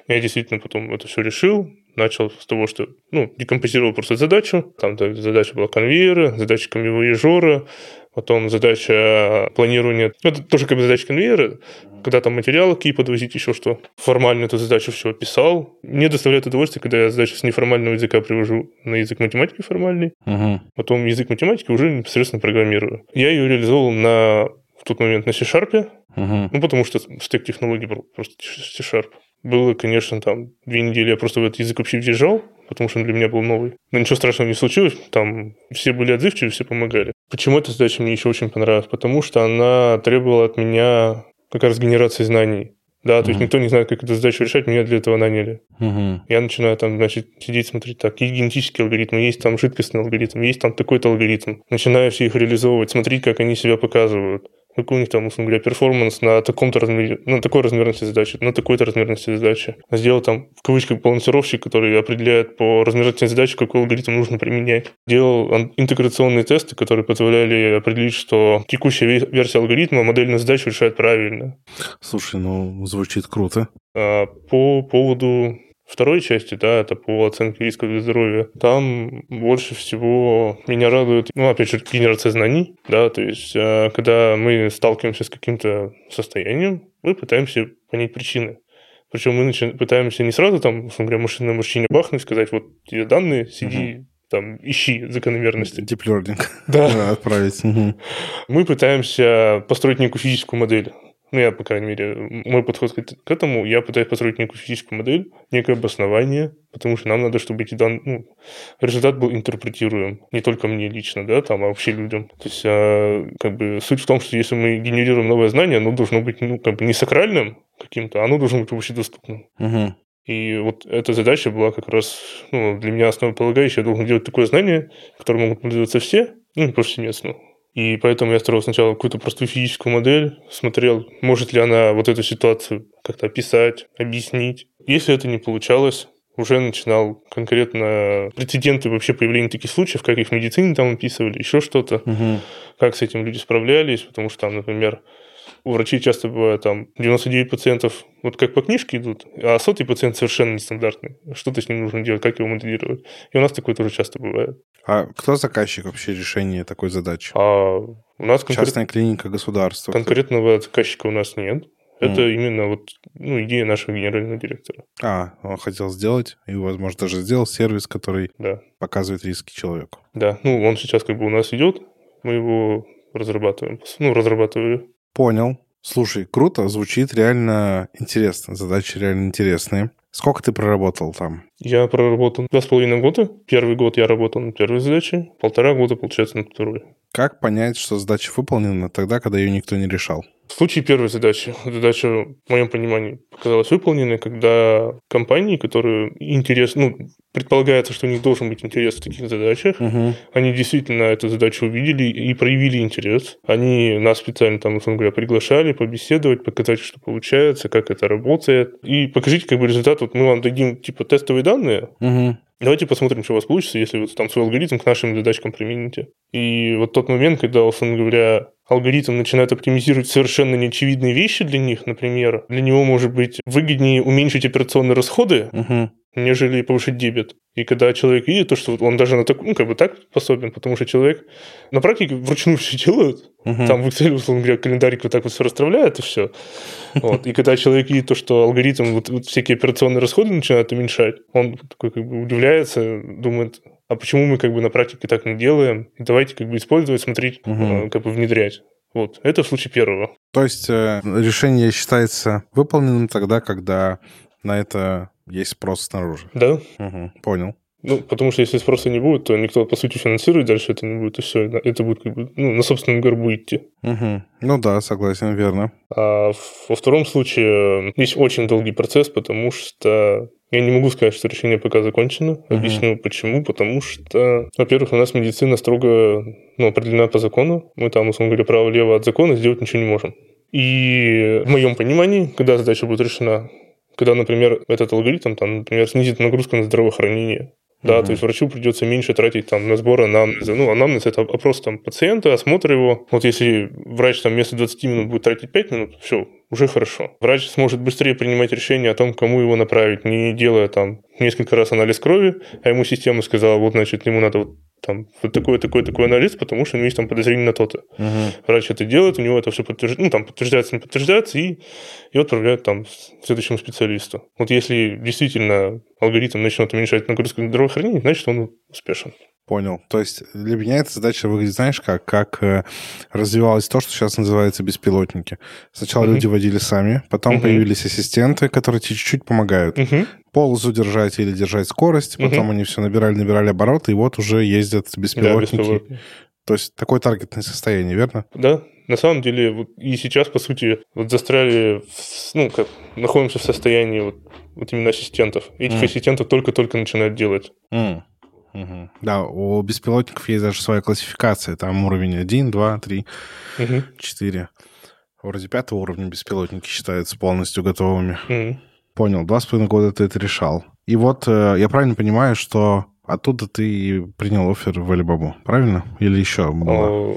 Speaker 1: Я действительно потом это все решил. Начал с того, что ну, декомпозировал просто задачу. Там задача была конвейера, задача камевоежора, Потом задача планирования, ну, это тоже как бы задача конвейера, когда там материалы какие подвозить, еще что. Формально эту задачу все описал. Мне доставляет удовольствие, когда я задачу с неформального языка привожу на язык математики формальный. Угу. Потом язык математики уже непосредственно программирую. Я ее реализовал на в тот момент на C-Sharp, угу. ну, потому что стек технологий был просто C-Sharp. Было, конечно, там две недели я просто в этот язык вообще въезжал, потому что он для меня был новый. Но ничего страшного не случилось, там все были отзывчивы, все помогали. Почему эта задача мне еще очень понравилась? Потому что она требовала от меня как раз генерации знаний. Да, то uh-huh. есть никто не знает, как эту задачу решать, меня для этого наняли. Uh-huh. Я начинаю там, значит, сидеть, смотреть, так, есть генетические алгоритмы, есть там жидкостный алгоритм, есть там такой-то алгоритм. Начинаю все их реализовывать, смотреть, как они себя показывают какой у них там, условно говоря, перформанс на таком-то размере, на такой размерности задачи, на такой-то размерности задачи. Сделал там, в кавычках, балансировщик, который определяет по размерности задачи, какой алгоритм нужно применять. Делал интеграционные тесты, которые позволяли определить, что текущая версия алгоритма модельную задачу решает правильно.
Speaker 2: Слушай, ну, звучит круто.
Speaker 1: А, по поводу второй части, да, это по оценке риска для здоровья, там больше всего меня радует, ну, опять же, генерация знаний, да, то есть, э, когда мы сталкиваемся с каким-то состоянием, мы пытаемся понять причины. Причем мы начи- пытаемся не сразу там, условно говоря, машинное обучение бахнуть, сказать, вот тебе данные, сиди, угу там, ищи закономерности.
Speaker 2: Deep learning.
Speaker 1: Да.
Speaker 2: Отправить.
Speaker 1: Мы пытаемся построить некую физическую модель ну, я, по крайней мере, мой подход к этому, я пытаюсь построить некую физическую модель, некое обоснование, потому что нам надо, чтобы эти данные, ну, результат был интерпретируем, не только мне лично, да, там, а вообще людям. То есть, а, как бы, суть в том, что если мы генерируем новое знание, оно должно быть, ну, как бы не сакральным каким-то, а оно должно быть общедоступным. Угу. И вот эта задача была как раз ну, для меня основополагающая. Я должен делать такое знание, которым могут пользоваться все, ну, повсеместно. И поэтому я строил сначала какую-то простую физическую модель, смотрел, может ли она вот эту ситуацию как-то описать, объяснить. Если это не получалось, уже начинал конкретно прецеденты вообще появления таких случаев, как их в медицине там описывали, еще что-то, угу. как с этим люди справлялись, потому что там, например, у врачей часто бывает там 99 пациентов вот как по книжке идут, а сотый пациент совершенно нестандартный. Что-то с ним нужно делать, как его моделировать. И у нас такое тоже часто бывает.
Speaker 2: А кто заказчик вообще решения такой задачи?
Speaker 1: А у нас
Speaker 2: конкрет... Частная клиника, государства.
Speaker 1: Конкретного заказчика у нас нет. Это mm. именно вот ну, идея нашего генерального директора.
Speaker 2: А, он хотел сделать, и, возможно, даже сделал сервис, который
Speaker 1: да.
Speaker 2: показывает риски человеку.
Speaker 1: Да, ну, он сейчас как бы у нас идет, мы его разрабатываем, ну, разрабатывали.
Speaker 2: Понял. Слушай, круто, звучит реально интересно, задачи реально интересные. Сколько ты проработал там?
Speaker 1: Я проработал два с половиной года. Первый год я работал на первой задаче, полтора года, получается, на второй.
Speaker 2: Как понять, что задача выполнена тогда, когда ее никто не решал?
Speaker 1: В случае первой задачи, задача, в моем понимании, показалась выполненной, когда компании, которые интересны, ну, предполагается, что у них должен быть интерес в таких задачах,
Speaker 2: Угу.
Speaker 1: они действительно эту задачу увидели и проявили интерес. Они нас специально там, условно говоря, приглашали побеседовать, показать, что получается, как это работает. И покажите как бы результат. Вот мы вам дадим типа тестовые данные,
Speaker 2: Угу.
Speaker 1: Давайте посмотрим, что у вас получится, если вы там свой алгоритм к нашим задачкам примените. И вот тот момент, когда, условно говоря, алгоритм начинает оптимизировать совершенно неочевидные вещи для них, например, для него может быть выгоднее уменьшить операционные расходы,
Speaker 2: Угу.
Speaker 1: Нежели повышить дебет. И когда человек видит то, что он даже на так, ну, как бы так способен, потому что человек на практике вручную *laughs* все делают,
Speaker 2: Угу.
Speaker 1: там в Excel, условно говоря, календарик вот так вот все расставляет и все. Вот. И когда человек видит то, что алгоритм вот, вот всякие операционные расходы начинает уменьшать, он такой как бы удивляется, думает, а почему мы как бы на практике так не делаем? И давайте как бы использовать, смотреть, э, как бы внедрять. Вот. Это в случае первого.
Speaker 2: То есть э, решение считается выполненным тогда, когда на это есть спрос снаружи.
Speaker 1: Да?
Speaker 2: Угу. Понял.
Speaker 1: Ну, потому что если спроса не будет, то никто, по сути, финансирует дальше это не будет, и все. Это будет как бы ну, на собственном горбу идти.
Speaker 2: Угу. Ну да, согласен, верно.
Speaker 1: А во втором случае э, есть очень долгий процесс, потому что я не могу сказать, что решение пока закончено. Объясню почему. Потому что, во-первых, у нас медицина строго ну, определена по закону. Мы там, условно говоря, право-лево от закона сделать ничего не можем. И в моем понимании, когда задача будет решена, когда, например, этот алгоритм, там, например, снизит нагрузку на здравоохранение, да,
Speaker 2: Мгм.
Speaker 1: то есть врачу придется меньше тратить там на сбор анамнеза. Ну, анамнез – это опрос там пациента, осмотр его. Вот если врач там вместо 20 минут будет тратить 5 минут, все, уже хорошо. Врач сможет быстрее принимать решение о том, кому его направить, не делая там несколько раз анализ крови, а ему система сказала, вот, значит, ему надо вот там вот такой, такой, такой анализ, потому что у него есть там подозрение на то-то.
Speaker 2: Угу.
Speaker 1: Врач это делает, у него это все подтверждается, ну, там, подтверждается, не подтверждается, и, и отправляют там к следующему специалисту. Вот если действительно алгоритм начнет уменьшать нагрузку на здравоохранение, значит, он успешен.
Speaker 2: Понял. То есть для меня эта задача выглядит, знаешь, как, как э, развивалось то, что сейчас называется беспилотники. Сначала
Speaker 1: Мгм.
Speaker 2: люди водили сами, потом
Speaker 1: Мгм.
Speaker 2: появились ассистенты, которые тебе чуть-чуть помогают.
Speaker 1: Мгм.
Speaker 2: Ползу держать или держать скорость, потом
Speaker 1: Мгм.
Speaker 2: они все набирали, набирали обороты, и вот уже ездят
Speaker 1: Да,
Speaker 2: беспилотники.
Speaker 1: беспилотник.
Speaker 2: То есть такое таргетное состояние, верно?
Speaker 1: Да, на самом деле, вот и сейчас, по сути, вот застряли, в- ну, как, находимся в состоянии вот, вот именно ассистентов. Этих
Speaker 2: Мгм.
Speaker 1: ассистентов только-только начинают делать.
Speaker 2: М. Да, у беспилотников есть даже своя классификация. Там уровень 1, 2, 3,
Speaker 1: Мгм.
Speaker 2: 4. Вроде пятого уровня беспилотники считаются полностью готовыми. Понял, два с половиной года ты это решал. И вот э, я правильно понимаю, что оттуда ты принял офер в Alibaba, правильно? Или еще было?
Speaker 1: А,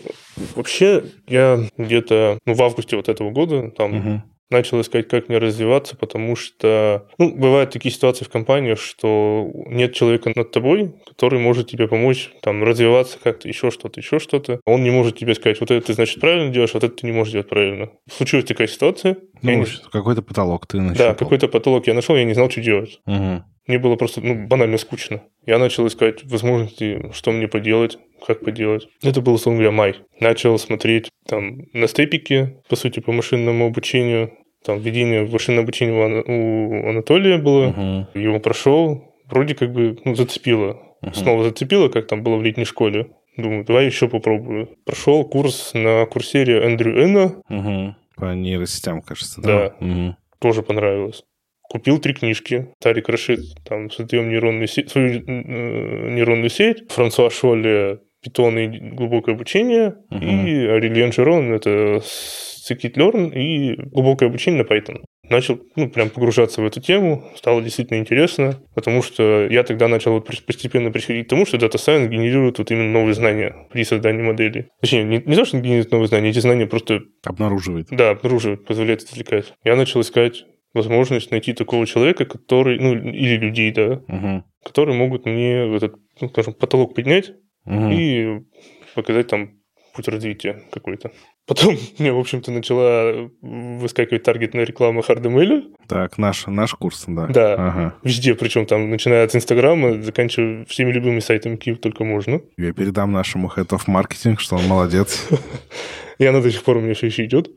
Speaker 1: Вообще, я где-то ну, в августе вот этого года там
Speaker 2: Мгм.
Speaker 1: Начал искать, как мне развиваться, потому что, ну, бывают такие ситуации в компании, что нет человека над тобой, который может тебе помочь там развиваться как-то, еще что-то, еще что-то. Он не может тебе сказать, вот это ты, значит, правильно делаешь, вот это ты не можешь делать правильно. Случилась такая ситуация.
Speaker 2: Ну,
Speaker 1: не-
Speaker 2: какой-то потолок ты
Speaker 1: Да,
Speaker 2: нащупал.
Speaker 1: какой-то потолок я нашел, я не знал, что делать.
Speaker 2: Мгм.
Speaker 1: Мне было просто ну, банально скучно. Я начал искать возможности, что мне поделать, как поделать. Это был, условно говоря, май. Начал смотреть там на степике, по сути, по машинному обучению. Там введение в машинное обучение у Ана- у Анатолия было.
Speaker 2: Мгм.
Speaker 1: Его прошел. Вроде как бы ну, зацепило.
Speaker 2: Мгм.
Speaker 1: Снова зацепило, как там было в летней школе. Думаю, давай еще попробую. Прошел курс на курсере Эндрю Энна.
Speaker 2: Мгм. По нейросетям, кажется, да?
Speaker 1: Да.
Speaker 2: Мгм.
Speaker 1: тоже понравилось. Купил три книжки. Тарик Рашид, там, создаем нейронную сеть, свою э, нейронную сеть. Франсуа Шолле, питон и глубокое обучение.
Speaker 2: Мгм.
Speaker 1: И Арильен Жерон, это scikit-learn и глубокое обучение на Python. Начал, ну, прям погружаться в эту тему, стало действительно интересно, потому что я тогда начал вот постепенно приходить к тому, что Data Science генерирует вот именно новые знания при создании модели. Точнее, не, не то, что он генерирует новые знания, эти знания просто
Speaker 2: Обнаруживает.
Speaker 1: да, обнаруживает, позволяет извлекать. Я начал искать возможность найти такого человека, который, ну, или людей, да,
Speaker 2: Мгм. которые
Speaker 1: могут мне этот, ну, скажем, потолок поднять
Speaker 2: Мгм.
Speaker 1: и показать там путь развития какой-то. *laughs* Потом мне, в общем-то, начала выскакивать таргетная реклама HardML.
Speaker 2: Так, наш, наш курс, да.
Speaker 1: Да.
Speaker 2: Ага.
Speaker 1: Везде, причем там, начиная от Инстаграма, заканчивая всеми любыми сайтами, какие только можно.
Speaker 2: Я передам нашему head of marketing, что он молодец. *laughs*
Speaker 1: И она до сих пор у меня все еще идет.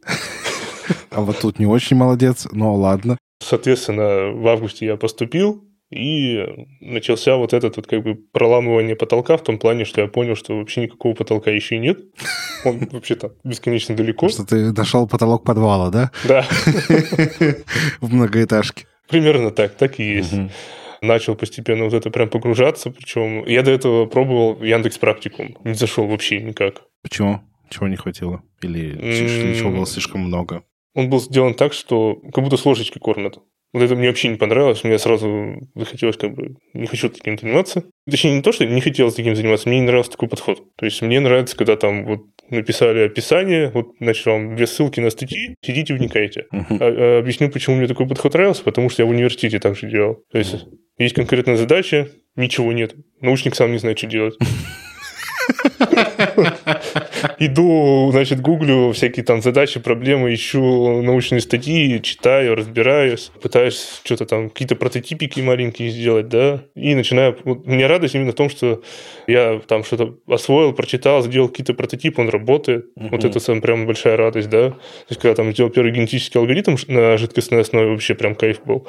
Speaker 2: А вот тут не очень молодец, но ладно.
Speaker 1: Соответственно, в августе я поступил, и начался вот этот вот как бы проламывание потолка в том плане, что я понял, что вообще никакого потолка еще и нет. Он вообще там бесконечно далеко.
Speaker 2: Что ты нашел потолок подвала, да?
Speaker 1: Да. *laughs*
Speaker 2: В многоэтажке.
Speaker 1: Примерно так, так и есть. Начал постепенно вот это прям погружаться, причем я до этого пробовал Яндекс Практикум, не зашел вообще никак.
Speaker 2: Почему? Чего не хватило? Или чего было слишком много?
Speaker 1: Он был сделан так, что как будто с ложечки кормят. Вот это мне вообще не понравилось. Мне сразу захотелось как бы... Не хочу таким заниматься. Точнее, не то, что не хотелось таким заниматься, мне не нравился такой подход. То есть мне нравится, когда там вот написали описание, вот, значит, вам две ссылки на статьи, сидите, вникайте. Uh-huh. А, а, объясню, почему мне такой подход нравился, потому что я в университете так же делал. То есть есть конкретная задача, ничего нет. Научник сам не знает, что делать. *laughs* Иду, значит, гуглю всякие там задачи, проблемы, ищу научные статьи, читаю, разбираюсь, пытаюсь что-то там, какие-то прототипики маленькие сделать, да, и начинаю... Вот, меня радость именно в том, что я там что-то освоил, прочитал, сделал какие-то прототипы, он работает. Угу. Вот это сам прям большая радость, да. То есть, когда там сделал первый генетический алгоритм на жидкостной основе, вообще прям кайф был.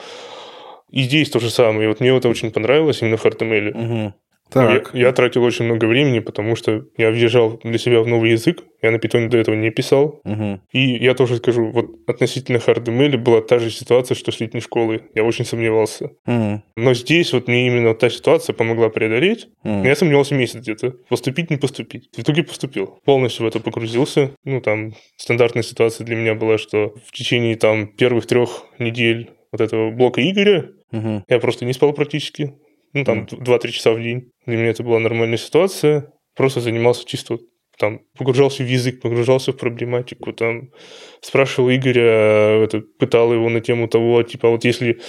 Speaker 1: И здесь то же самое. И вот мне это очень понравилось именно в HTML. Угу. Так. Я, я тратил очень много времени, потому что я въезжал для себя в новый язык. Я на питоне до этого не писал. Угу. И я тоже скажу, вот относительно HardML была та же ситуация, что с летней школы. Я очень сомневался. Угу. Но здесь вот мне именно та ситуация помогла преодолеть. Угу. Я сомневался месяц где-то. Поступить, не поступить. В итоге поступил. Полностью в это погрузился. Ну, там, стандартная ситуация для меня была, что в течение там первых трех недель вот этого блока Игоря угу. я просто не спал практически ну, там, mm. 2-3 часа в день. Для меня это была нормальная ситуация. Просто занимался чисто там, погружался в язык, погружался в проблематику, там, спрашивал Игоря, это, пытал его на тему того, типа, вот если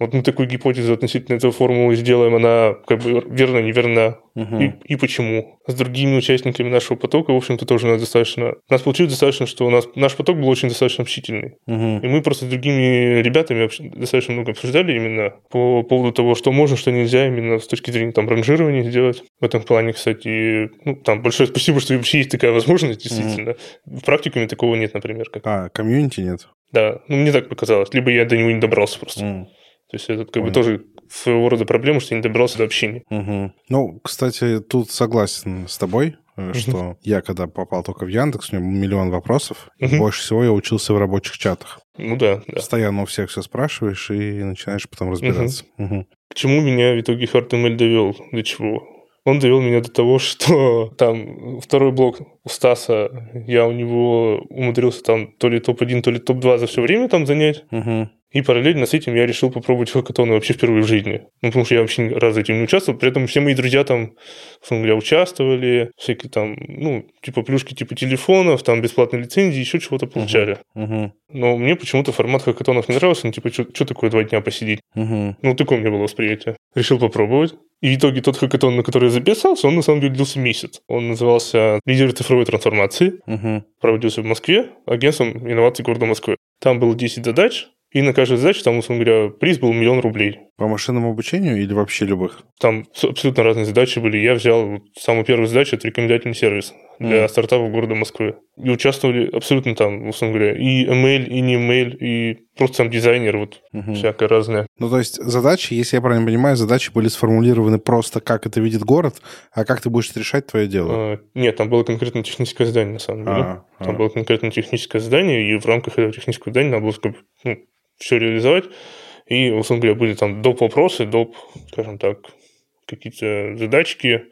Speaker 1: вот мы такую гипотезу относительно этой формулы сделаем, она как бы верна, неверна, угу. и, и почему. С другими участниками нашего потока, в общем-то, тоже у нас достаточно... У нас получилось достаточно, что у нас наш поток был очень достаточно общительный. Угу. И мы просто с другими ребятами достаточно много обсуждали именно по поводу того, что можно, что нельзя, именно с точки зрения там ранжирования сделать. В этом плане, кстати, ну, там большое спасибо, что вообще есть такая возможность, действительно. Угу. В практикуме такого нет, например. Как...
Speaker 2: А, комьюнити нет?
Speaker 1: Да, ну, мне так показалось. Либо я до него не добрался просто. Угу. То есть это как Понял. бы тоже своего рода проблема, что не добрался до общения.
Speaker 2: Угу. Ну, кстати, тут согласен с тобой, угу. что я, когда попал только в Яндекс, у меня миллион вопросов. Угу. Больше всего я учился в рабочих чатах.
Speaker 1: Ну да, да.
Speaker 2: Постоянно у всех все спрашиваешь и начинаешь потом разбираться. Угу. Угу.
Speaker 1: К чему меня в итоге HardML довел? До чего? Он довел меня до того, *laughs* что там второй блок у Стаса, я у него умудрился там то ли топ-1, то ли топ-2 за все время там занять. Угу. И параллельно с этим я решил попробовать хакатоны вообще впервые в жизни. Ну, потому что я вообще раз этим не участвовал. При этом все мои друзья там, условно говоря, участвовали. Всякие там, ну, типа плюшки типа телефонов, там бесплатные лицензии, еще чего-то получали. Uh-huh. Uh-huh. Но мне почему-то формат хакатонов не нравился. Ну, типа, что такое два дня посидеть? Uh-huh. Ну, такое у меня было восприятие. Решил попробовать. И в итоге тот хакатон, на который я записался, он на самом деле длился месяц. Он назывался «Лидеры цифровой трансформации». Uh-huh. Проводился в Москве агентством инноваций города Москвы. Там было 10 задач, и на каждую задачу, там, условно говоря, приз был миллион рублей.
Speaker 2: По машинному обучению или вообще любых?
Speaker 1: Там абсолютно разные задачи были. Я взял самую первую задачу, это рекомендательный сервис для mm. стартапов города Москвы. И участвовали абсолютно там, условно говоря, и email, и не email, и просто сам дизайнер, вот mm-hmm. всякое разное.
Speaker 2: Ну, то есть задачи, если я правильно понимаю, задачи были сформулированы просто, как это видит город, а как ты будешь решать твое дело? А,
Speaker 1: нет, там было конкретно техническое задание, на самом деле. А, там а. было конкретно техническое задание, и в рамках этого технического задания надо было ну, все реализовать. И, условно говоря, были там доп. вопросы, доп., скажем так, какие-то задачки,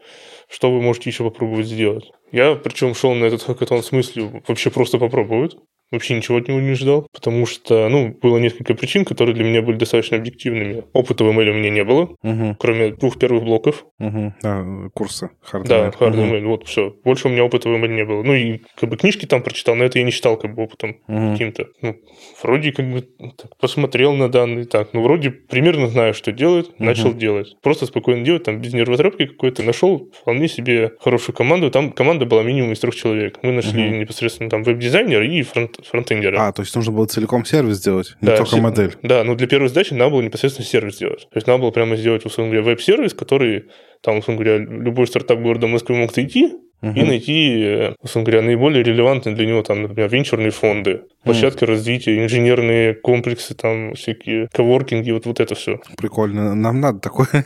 Speaker 1: что вы можете еще попробовать сделать. Я, причем, шел на этот хакатон с мыслью вообще просто попробовать вообще ничего от него не ждал, потому что, ну, было несколько причин, которые для меня были достаточно объективными. Опыта в ML у меня не было, угу. кроме двух первых блоков.
Speaker 2: Угу. А, курса
Speaker 1: Hard Да, Hard угу. ML, вот все. Больше у меня опыта в ML не было. Ну, и как бы книжки там прочитал, но это я не считал как бы опытом угу. каким-то. Ну, вроде как бы так, посмотрел на данные так, ну, вроде примерно знаю, что делать, угу. начал делать. Просто спокойно делать, там, без нервотрепки какой-то, нашел вполне себе хорошую команду. Там команда была минимум из трех человек. Мы нашли угу. непосредственно там веб-дизайнер и фронт фронтендера.
Speaker 2: А, то есть нужно было целиком сервис сделать, не да, только все, модель.
Speaker 1: Да, но для первой задачи надо было непосредственно сервис сделать. То есть надо было прямо сделать, условно говоря, веб-сервис, который там, условно говоря, любой стартап города Москвы мог зайти, и найти, э, условно говоря, наиболее релевантные для него, там, например, венчурные фонды, площадки развития, инженерные комплексы, там, всякие коворкинги, вот, вот это все.
Speaker 2: Прикольно. Нам надо такое. *laughs*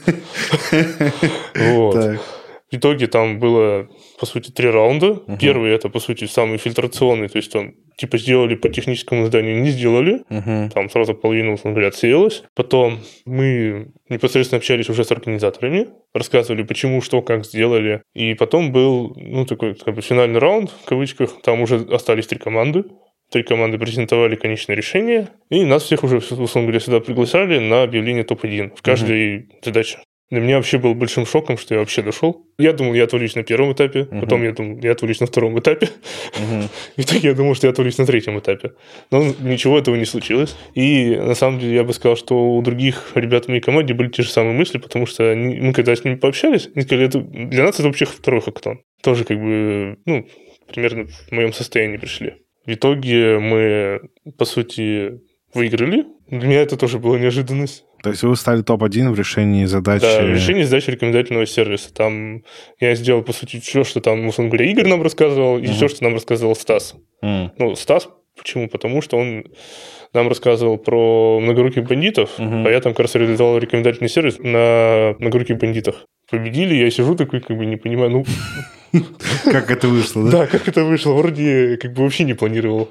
Speaker 1: Вот. В итоге там было, по сути, три раунда. Первый это, по сути, самый фильтрационный, то есть там типа сделали по техническому заданию, не сделали.
Speaker 2: Мгм.
Speaker 1: Там сразу половина, условно говоря, отсеялась. Потом мы непосредственно общались уже с организаторами, рассказывали, почему, что, как сделали. И потом был, ну, такой, как бы, финальный раунд, в кавычках. Там уже остались три команды. Три команды презентовали конечное решение, и нас всех уже, условно говоря, сюда приглашали на объявление топ-1 в каждой задаче. Для меня вообще был большим шоком, что я вообще дошел. Я думал, я отвалюсь на первом этапе, потом я думал, я отвалюсь на втором этапе.
Speaker 2: Мгм. *laughs*
Speaker 1: В итоге я думал, что я отвалюсь на третьем этапе. Но ничего этого не случилось. И на самом деле я бы сказал, что у других ребят в моей команде были те же самые мысли, потому что они- мы когда с ними пообщались, они сказали, это, для нас это вообще второй хакатон. Тоже как бы, ну, примерно в моем состоянии пришли. В итоге мы, по сути, выиграли. Для меня это тоже была неожиданность.
Speaker 2: То есть вы стали топ-1 в решении задачи.
Speaker 1: Да, решение задачи рекомендательного сервиса. Там я сделал, по сути, все, что там, условно говоря, Игорь нам рассказывал, и все, что нам рассказывал Стас.
Speaker 2: М.
Speaker 1: Ну, Стас, почему? Потому что он нам рассказывал про многоруких бандитов,
Speaker 2: Мгм.
Speaker 1: а я там как раз реализовал рекомендательный сервис на многоруких бандитах. Победили, я сижу такой, как бы не понимаю, ну, *laughs*
Speaker 2: Как это вышло, да?
Speaker 1: да, как это вышло, вроде как бы вообще не планировал.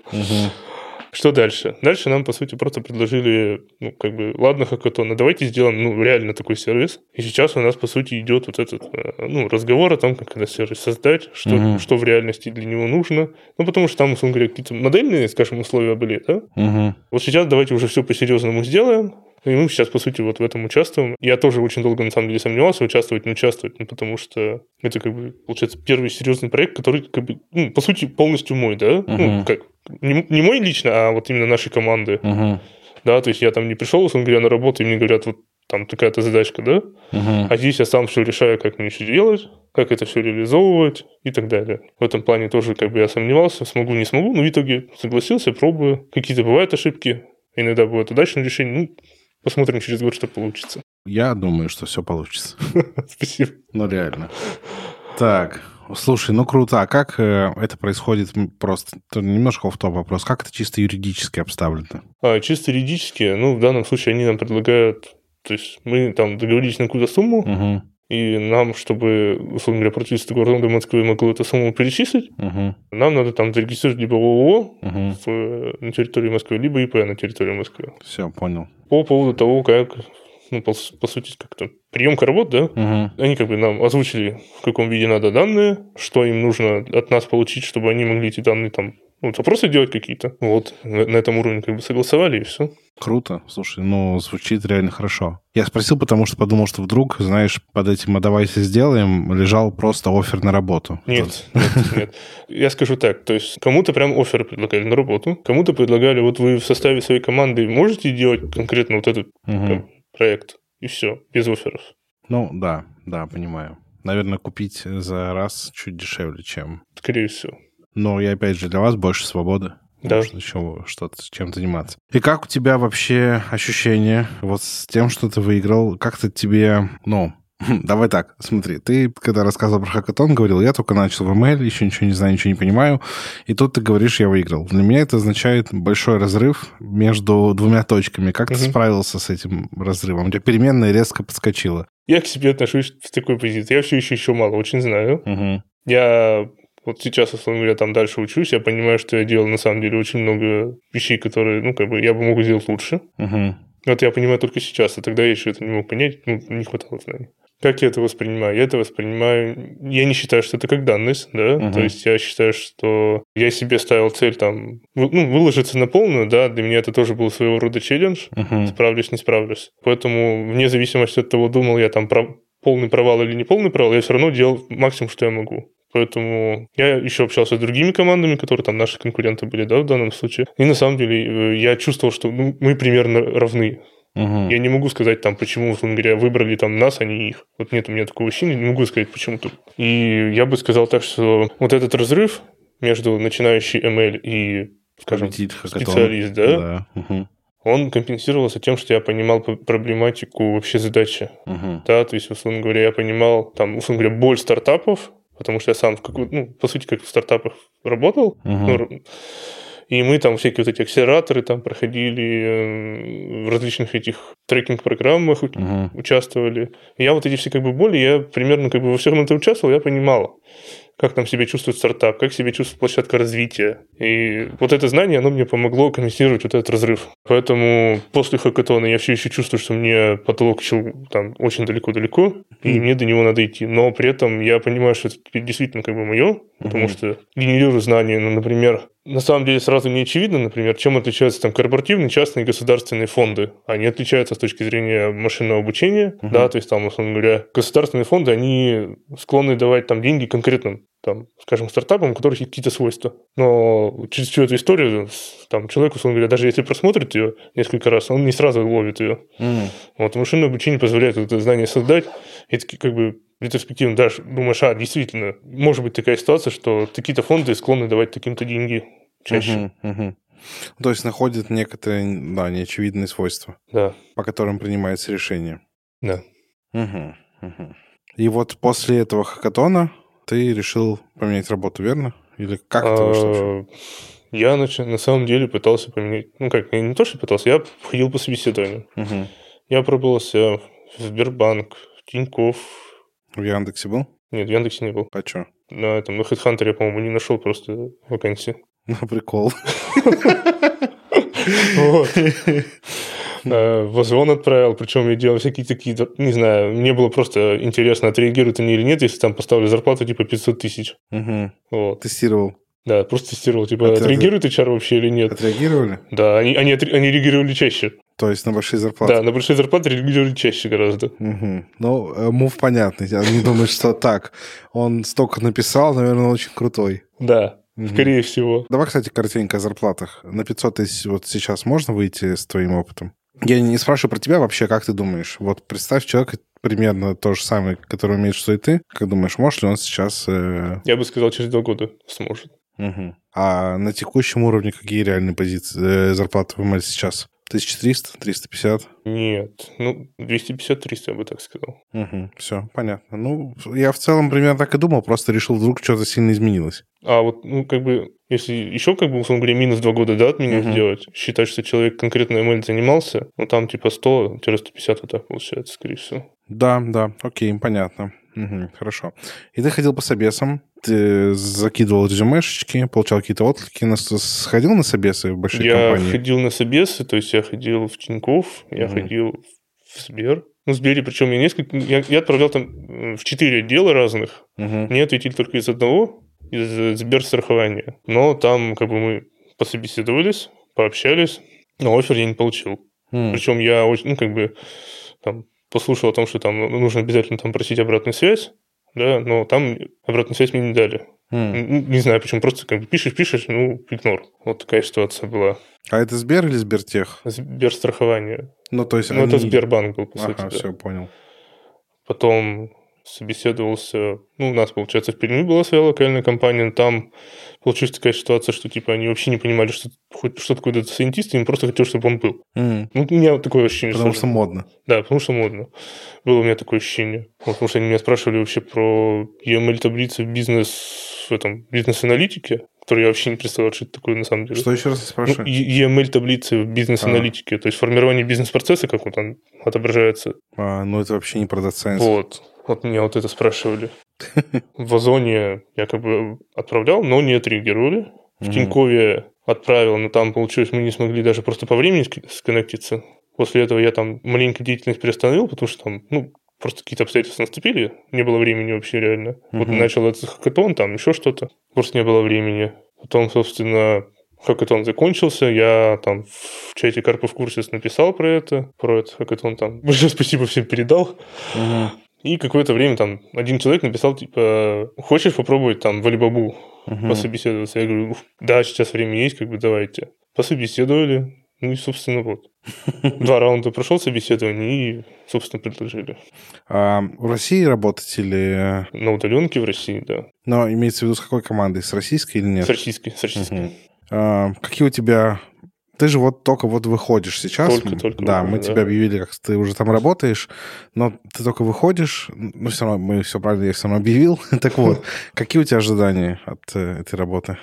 Speaker 1: Что дальше? Дальше нам, по сути, просто предложили, ну, как бы, ладно, хакатон, а давайте сделаем, ну, реально такой сервис. И сейчас у нас, по сути, идет вот этот, э, ну, разговор о том, как этот сервис создать, что,
Speaker 2: Мгм.
Speaker 1: что в реальности для него нужно. Ну, потому что там, условно говоря, какие-то модельные, скажем, условия были, да?
Speaker 2: Мгм.
Speaker 1: Вот сейчас давайте уже все по-серьезному сделаем. И мы сейчас, по сути, вот в этом участвуем. Я тоже очень долго, на самом деле, сомневался, участвовать, не участвовать, ну, потому что это, как бы, получается, первый серьезный проект, который, как бы, ну, по сути, полностью мой, да? Ну,
Speaker 2: Мгм.
Speaker 1: как, не, не мой лично, а вот именно нашей команды.
Speaker 2: Мгм.
Speaker 1: Да, то есть я там не пришел, условно говоря, на работу, и мне говорят, вот там такая-то задачка, да?
Speaker 2: Мгм.
Speaker 1: А здесь я сам все решаю, как мне все делать, как это все реализовывать и так далее. В этом плане тоже как бы я сомневался, смогу, не смогу, но в итоге согласился, пробую. Какие-то бывают ошибки, иногда бывают удачные решения, ну, посмотрим через год, что получится.
Speaker 2: Я думаю, что все получится. *laughs*
Speaker 1: Спасибо.
Speaker 2: Ну, реально. Так, слушай, ну круто. А как э, это происходит просто? Немножко в топ вопрос. Как это чисто юридически обставлено?
Speaker 1: А, чисто юридически, ну, в данном случае они нам предлагают, то есть мы там договорились на какую-то сумму,
Speaker 2: Мгм.
Speaker 1: И нам, чтобы, условно говоря, правительство города Москвы могло эту сумму перечислить,
Speaker 2: Мгм.
Speaker 1: нам надо там зарегистрировать либо ООО
Speaker 2: Мгм.
Speaker 1: в- на территории Москвы, либо ИП на территории Москвы.
Speaker 2: Все, понял.
Speaker 1: По поводу того, как, ну, по, по сути, как-то приемка работ, да,
Speaker 2: Мгм.
Speaker 1: они как бы нам озвучили, в каком виде надо данные, что им нужно от нас получить, чтобы они могли эти данные там, ну, запросы делать какие-то. Вот, на, на этом уровне как бы согласовали, и все.
Speaker 2: Круто. Слушай, ну, звучит реально хорошо. Я спросил, потому что подумал, что вдруг, знаешь, под этим «а давайте сделаем» лежал просто офер на работу.
Speaker 1: Нет, *laughs* нет, нет. Я скажу так, то есть кому-то прям офер предлагали на работу, кому-то предлагали, вот вы в составе своей команды можете делать конкретно вот этот проект, и все, без офферов.
Speaker 2: Ну, да, да, понимаю. Наверное, купить за раз чуть дешевле, чем...
Speaker 1: Скорее всего.
Speaker 2: Но и опять же, для вас больше свободы.
Speaker 1: Да.
Speaker 2: Можно еще что-то, чем заниматься. И как у тебя вообще ощущения вот с тем, что ты выиграл? Как-то тебе, ну, давай так, смотри, ты, когда рассказывал про хакатон, говорил, я только начал в ML, еще ничего не знаю, ничего не понимаю, и тут ты говоришь, я выиграл. Для меня это означает большой разрыв между двумя точками. Как ты
Speaker 1: Мгм.
Speaker 2: справился с этим разрывом? У тебя переменная резко подскочила.
Speaker 1: Я к себе отношусь в такой позиции. Я все еще еще мало очень знаю.
Speaker 2: Угу.
Speaker 1: Я вот сейчас, условно говоря, там дальше учусь, я понимаю, что я делал на самом деле очень много вещей, которые, ну, как бы, я бы мог сделать лучше.
Speaker 2: Угу.
Speaker 1: Вот я понимаю только сейчас, а тогда я еще это не мог понять, ну, не хватало знаний. Как я это воспринимаю? Я это воспринимаю... Я не считаю, что это как данность, да?
Speaker 2: Мгм.
Speaker 1: То есть я считаю, что я себе ставил цель там... Ну, выложиться на полную, да? Для меня это тоже был своего рода челлендж.
Speaker 2: Угу.
Speaker 1: Справлюсь, не справлюсь. Поэтому, вне зависимости от того, думал я там про полный провал или не полный провал, я все равно делал максимум, что я могу. Поэтому я еще общался с другими командами, которые там наши конкуренты были, да, в данном случае. И на самом деле э, я чувствовал, что ну, мы примерно равны.
Speaker 2: Угу.
Speaker 1: Я не могу сказать там, почему, условно говоря, выбрали там нас, а не их. Вот нет у меня такого ощущения, не могу сказать почему-то. И я бы сказал так, что вот этот разрыв между начинающий ML и, скажем, специалист, да,
Speaker 2: Да. Угу.
Speaker 1: он компенсировался тем, что я понимал проблематику вообще задачи.
Speaker 2: Угу.
Speaker 1: Да, то есть, условно говоря, я понимал, там, условно говоря, боль стартапов, потому что я сам, в какую, ну, по сути, как в стартапах работал, ну, и мы там всякие вот эти акселераторы там проходили, э, в различных этих трекинг-программах
Speaker 2: Мгм.
Speaker 1: участвовали. И я вот эти все как бы боли, я примерно как бы во всем этом участвовал, я понимал, как там себя чувствует стартап, как себя чувствует площадка развития. И вот это знание, оно мне помогло компенсировать вот этот разрыв. Поэтому после хакатона я все еще чувствую, что мне потолок еще там очень далеко-далеко, и мне до него надо идти. Но при этом я понимаю, что это действительно как бы мое, потому что генерирую знания, ну, например, на самом деле сразу не очевидно, например, чем отличаются там корпоративные, частные и государственные фонды. Они отличаются с точки зрения машинного обучения,
Speaker 2: Мгм.
Speaker 1: да, то есть там, условно говоря, государственные фонды, они склонны давать там деньги конкретным там, скажем, стартапам, у которых есть какие-то свойства. Но через всю эту историю там, человек, условно говоря, даже если просмотрит ее несколько раз, он не сразу ловит ее.
Speaker 2: М.
Speaker 1: Вот машинное обучение позволяет это знание создать, и как бы ретроспективно даже думаешь, а, действительно, может быть такая ситуация, что такие-то фонды склонны давать таким-то деньги чаще.
Speaker 2: То есть находят некоторые, да, неочевидные свойства,
Speaker 1: Да,
Speaker 2: по которым принимается решение.
Speaker 1: да.
Speaker 2: Мгм, мгм. И вот после этого хакатона ты решил поменять работу, верно? Или как это вышло?
Speaker 1: А, Я на самом деле пытался поменять, ну как, не то, что пытался, я ходил по собеседованию. Я пробовался в Сбербанк, в Тинькофф,
Speaker 2: В Яндексе был?
Speaker 1: нет, в Яндексе не был.
Speaker 2: А чё?
Speaker 1: На этом, на HeadHunter я, по-моему, не нашел просто вакансии. *laughs*
Speaker 2: Ну, прикол.
Speaker 1: Вот. Э, отправил, причем я делал всякие такие, не знаю, мне было просто интересно, отреагируют они или нет, если там поставлю зарплату типа 500 тысяч. Вот.
Speaker 2: Тестировал.
Speaker 1: Да, просто тестировал, типа, отреагирует HR вообще или нет.
Speaker 2: Отреагировали?
Speaker 1: Да, они, они, они реагировали чаще.
Speaker 2: То есть на большие зарплаты?
Speaker 1: Да, на большие зарплаты реагировали чаще гораздо.
Speaker 2: Мгм. Ну, э, мув понятный. Я не думаю, что так. Он столько написал, наверное, очень крутой.
Speaker 1: Да,
Speaker 2: Мгм.
Speaker 1: скорее всего.
Speaker 2: Давай, кстати, коротенько о зарплатах. На 500 тысяч вот сейчас можно выйти с твоим опытом? Я не спрашиваю про тебя вообще, как ты думаешь? Вот представь человека примерно то же самое, который умеет, что и ты. Как думаешь, может ли он сейчас... э,
Speaker 1: Я бы сказал, через два года сможет.
Speaker 2: мгм. А на текущем уровне какие реальные позиции, э, зарплаты в ML сейчас? 1300, 350?
Speaker 1: Нет, ну, 250-300, я бы так сказал.
Speaker 2: Все, понятно. Ну, я в целом примерно так и думал, просто решил, вдруг что-то сильно изменилось.
Speaker 1: А вот, ну, как бы, если еще, как бы, условно говоря, минус два года, да, от меня
Speaker 2: Мгм.
Speaker 1: сделать, считать, что человек конкретно ML занимался, ну, там, типа, 100-150 вот так получается, скорее всего.
Speaker 2: Да, да, окей, понятно. Мгм, хорошо. И ты ходил по собесам, ты закидывал резюмешечки, получал какие-то отклики, на- сходил на собесы в большие
Speaker 1: я
Speaker 2: компании?
Speaker 1: ходил на собесы, то есть я ходил в Тинькофф, я
Speaker 2: Мгм.
Speaker 1: ходил в Сбер. Ну, в Сбере, причем я несколько... Я, я отправлял там в четыре отдела разных.
Speaker 2: Мгм.
Speaker 1: Мне ответили только из одного, из э, Сберстрахования. Но там, как бы, мы пособеседовались, пообщались, но оффер я не получил.
Speaker 2: М,
Speaker 1: Причем я очень, ну, как бы, там, послушал о том, что там нужно обязательно там просить обратную связь, да, но там обратную связь мне не дали. Н- Не знаю, почему, просто как бы пишешь, пишешь, ну, игнор. Вот такая ситуация была.
Speaker 2: А это Сбер или Сбертех?
Speaker 1: Сберстрахование.
Speaker 2: Ну, то есть
Speaker 1: Ну, это
Speaker 2: они-
Speaker 1: Сбербанк был, по
Speaker 2: Ага,
Speaker 1: сути, да.
Speaker 2: все, понял.
Speaker 1: Потом собеседовался, ну, у нас, получается, в Перми была своя локальная компания, но там получилась такая ситуация, что, типа, они вообще не понимали, что, хоть, что такое дата-сайентист, им просто хотел, чтобы он был.
Speaker 2: М,
Speaker 1: Ну, у меня вот такое ощущение.
Speaker 2: Потому что
Speaker 1: сложилось.
Speaker 2: модно.
Speaker 1: Да, потому что модно. Было у меня такое ощущение. Вот, потому что они меня спрашивали вообще про UML-таблицы в бизнес, в этом, бизнес-аналитике, которую я вообще не представлял, что это такое на самом деле.
Speaker 2: Что еще раз
Speaker 1: Ну,
Speaker 2: спрашиваю?
Speaker 1: E- UML-таблицы в бизнес-аналитике, то есть формирование бизнес-процесса, как вот он отображается.
Speaker 2: А, ну, это вообще не про Science.
Speaker 1: Вот. Вот меня вот это спрашивали. *laughs* В Озоне я как бы отправлял, но не отреагировали. В
Speaker 2: Мгм.
Speaker 1: Тинькове отправил, но там получилось, мы не смогли даже просто по времени ск- сконнектиться. После этого я там маленько деятельность приостановил, потому что там, ну, просто какие-то обстоятельства наступили, не было времени вообще реально. Вот начал этот хакатон, там еще что-то, просто не было времени. Потом, собственно, хакатон закончился, я там в чате Карпов Курсис написал про это, про этот хакатон там. *laughs* Большое спасибо всем передал. И какое-то время там один человек написал, типа, хочешь попробовать там в Алибабу
Speaker 2: Мгм.
Speaker 1: пособеседоваться? Я говорю, «Ух, да, сейчас время есть, как бы давайте. Пособеседовали, ну и, собственно, вот. *laughs* Два раунда прошел собеседование и, собственно, предложили.
Speaker 2: А в России работать или...
Speaker 1: На удаленке в России, да.
Speaker 2: Но имеется в виду с какой командой? С российской или нет?
Speaker 1: С российской, с российской.
Speaker 2: Мгм. А, какие у тебя ты же вот только вот выходишь сейчас.
Speaker 1: Только, только.
Speaker 2: Да, мы да. тебя объявили, как ты уже там работаешь, но ты только выходишь, ну, все равно, мы все правильно, я все равно объявил. *laughs* так вот, какие у тебя ожидания от э, этой работы?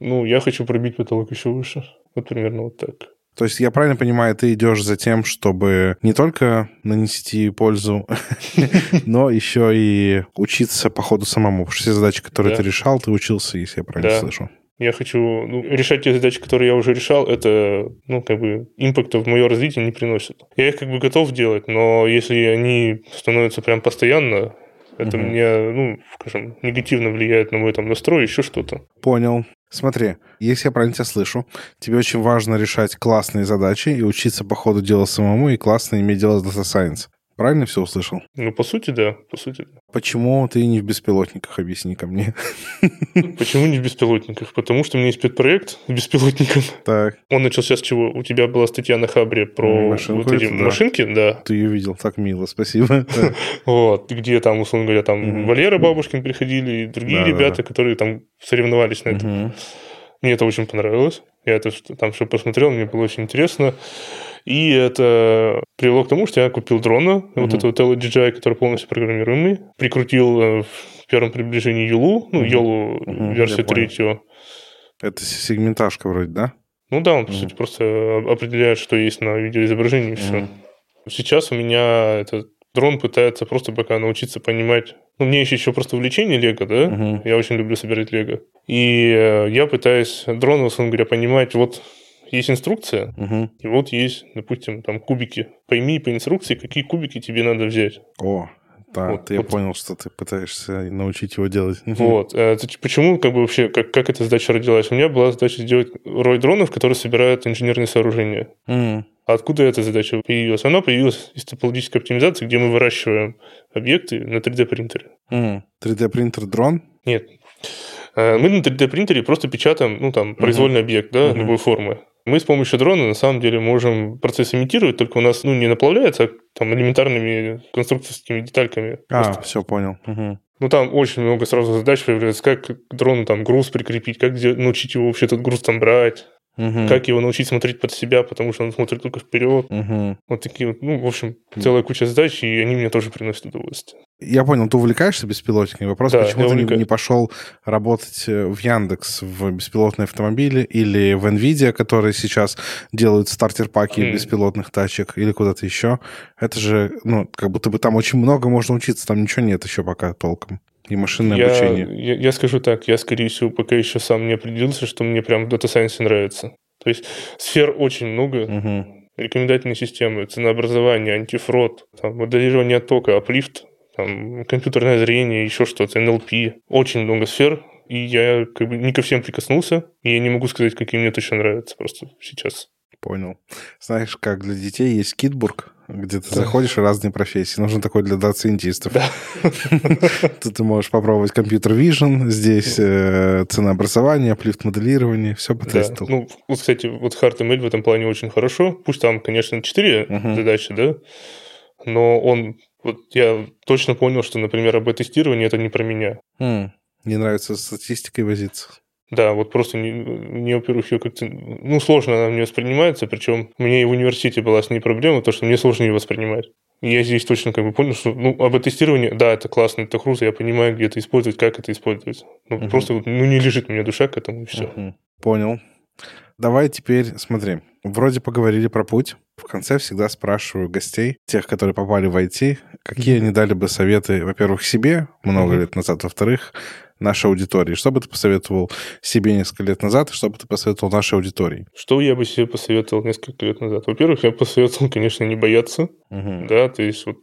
Speaker 1: Ну, я хочу пробить потолок еще выше. Вот примерно вот так.
Speaker 2: То есть я правильно понимаю, ты идешь за тем, чтобы не только нанести пользу, *laughs* но еще и учиться по ходу самому. Потому что все задачи, которые ты решал, ты учился, если я правильно слышу.
Speaker 1: Я хочу ну, решать те задачи, которые я уже решал, это, ну, как бы, импакта в мое развитие не приносит. Я их как бы готов делать, но если они становятся прям постоянно, это угу. мне, ну, скажем, негативно влияет на мой там настрой, еще что-то.
Speaker 2: Понял. Смотри, если я правильно тебя слышу, тебе очень важно решать классные задачи и учиться по ходу дела самому, и классно иметь дело с Data Science. Правильно все услышал?
Speaker 1: Ну, по сути, да. По сути, да.
Speaker 2: Почему ты не в беспилотниках? Объясни ко мне. *laughs*
Speaker 1: Почему не в беспилотниках? Потому что у меня есть спецпроект с беспилотником.
Speaker 2: Так.
Speaker 1: Он начался с чего? У тебя была статья на Хабре про Машинку вот эти это, машинки, да.
Speaker 2: Ты ее видел, так мило, спасибо. *laughs*
Speaker 1: Вот, где там, условно говоря, там Валера Бабушкин приходили и другие ребята, которые там соревновались на этом. Мне это очень понравилось. Я это там все посмотрел, мне было очень интересно. И это привело к тому, что я купил дрона, mm-hmm. вот этого Tele DJI, который полностью программируемый, прикрутил э, в первом приближении Юлу, ну, Йолу mm-hmm. версию третью.
Speaker 2: Это сегментажка вроде, да?
Speaker 1: Ну да, он, по mm-hmm. сути, просто определяет, что есть на видеоизображении, и все. Mm-hmm. Сейчас у меня этот дрон пытается просто пока научиться понимать. Ну, мне еще, еще просто увлечение Лего, да? Uh-huh. Я очень люблю собирать Лего. И э, я пытаюсь дрон, условно говоря, понимать, вот есть инструкция, угу. и вот есть, допустим, там кубики. Пойми по инструкции, какие кубики тебе надо взять.
Speaker 2: О, да, вот, я вот. понял, что ты пытаешься научить его делать. *laughs*
Speaker 1: Вот. Э, почему, как бы вообще, как, как эта задача родилась? У меня была задача сделать рой дронов, которые собирают инженерные сооружения. Mm. А откуда эта задача появилась? Она появилась из топологической оптимизации, где мы выращиваем объекты на 3D принтере.
Speaker 2: Mm. 3D принтер дрон?
Speaker 1: Нет. Э, мы на 3D принтере просто печатаем, ну там, произвольный mm-hmm. объект, да, mm-hmm. любой формы. Мы с помощью дрона на самом деле можем процесс имитировать, только у нас ну, не наплавляется а там элементарными конструкторскими детальками.
Speaker 2: А, Просто. все понял. Угу.
Speaker 1: Ну, там очень много сразу задач появляется, как к дрону там груз прикрепить, как научить его вообще этот груз там брать, Угу. Как его научить смотреть под себя, потому что он смотрит только вперед. Угу. Вот такие вот, ну, в общем, целая куча задач, и они мне тоже приносят удовольствие.
Speaker 2: Я понял, ты увлекаешься беспилотниками. Вопрос, да, почему ты увлека... не пошел работать э, в Яндекс в беспилотные автомобили или в NVIDIA, которые сейчас делают стартер-паки mm. беспилотных тачек, или куда-то еще. Это же, ну, как будто бы там очень много можно учиться, там ничего нет еще пока толком и машинное
Speaker 1: я,
Speaker 2: обучение?
Speaker 1: Я, я скажу так, я, скорее всего, пока еще сам не определился, что мне прям Data Science нравится. То есть сфер очень много, угу. рекомендательные системы, ценообразование, антифрод, там, моделирование тока, аплифт, там, компьютерное зрение, еще что-то, NLP. Очень много сфер, и я как бы не ко всем прикоснулся, и я не могу сказать, какие мне точно нравятся просто сейчас.
Speaker 2: Понял. Знаешь, как для детей есть Кидбург, где ты заходишь, разные профессии. Нужен такой для дата-сайентистов. Да. *laughs* Тут ты можешь попробовать computer vision, здесь э, ценообразование, uplift-моделирование, все потестил.
Speaker 1: Да. Ну, вот, кстати, вот HardML в этом плане очень хорошо. Пусть там, конечно, четыре uh-huh. задачи, да, но он... Вот я точно понял, что, например, об-тестировании это не про меня.
Speaker 2: Mm. Не нравится статистикой возиться.
Speaker 1: Да, вот просто не, не во-первых, ее как-то... Ну, сложно она мне воспринимается, причем меня и в университете была с ней проблема, то, что мне сложно ее воспринимать. И я здесь точно как бы понял, что, ну, об тестировании, да, это классно, это круто, я понимаю, где это использовать, как это использовать. Ну, uh-huh. просто, ну, не лежит у меня душа к этому, и все. Uh-huh.
Speaker 2: Понял. Давай теперь, смотри, вроде поговорили про путь. В конце всегда спрашиваю гостей, тех, которые попали в IT, какие mm-hmm. они дали бы советы, во-первых, себе много mm-hmm. лет назад, во-вторых, нашей аудитории? Что бы ты посоветовал себе несколько лет назад, и что бы ты посоветовал нашей аудитории?
Speaker 1: Что я бы себе посоветовал несколько лет назад? Во-первых, я посоветовал, конечно, не бояться, угу. да, то есть вот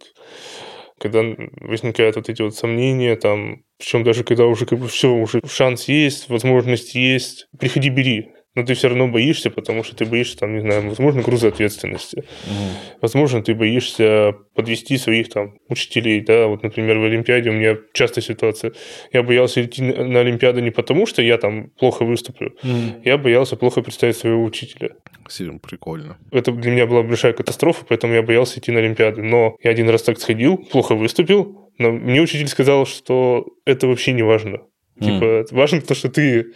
Speaker 1: когда возникают вот эти вот сомнения, там, причем даже когда уже как бы все, уже шанс есть, возможность есть, приходи, бери но ты все равно боишься, потому что ты боишься, там, не знаю, возможно, груза ответственности. Mm. Возможно, ты боишься подвести своих там учителей, да, вот, например, в Олимпиаде у меня частая ситуация. Я боялся идти на Олимпиаду не потому, что я там плохо выступлю, mm. я боялся плохо представить своего учителя.
Speaker 2: Сильно прикольно.
Speaker 1: Это для меня была большая катастрофа, поэтому я боялся идти на Олимпиады. Но я один раз так сходил, плохо выступил, но мне учитель сказал, что это вообще не важно Типа, важно то, что ты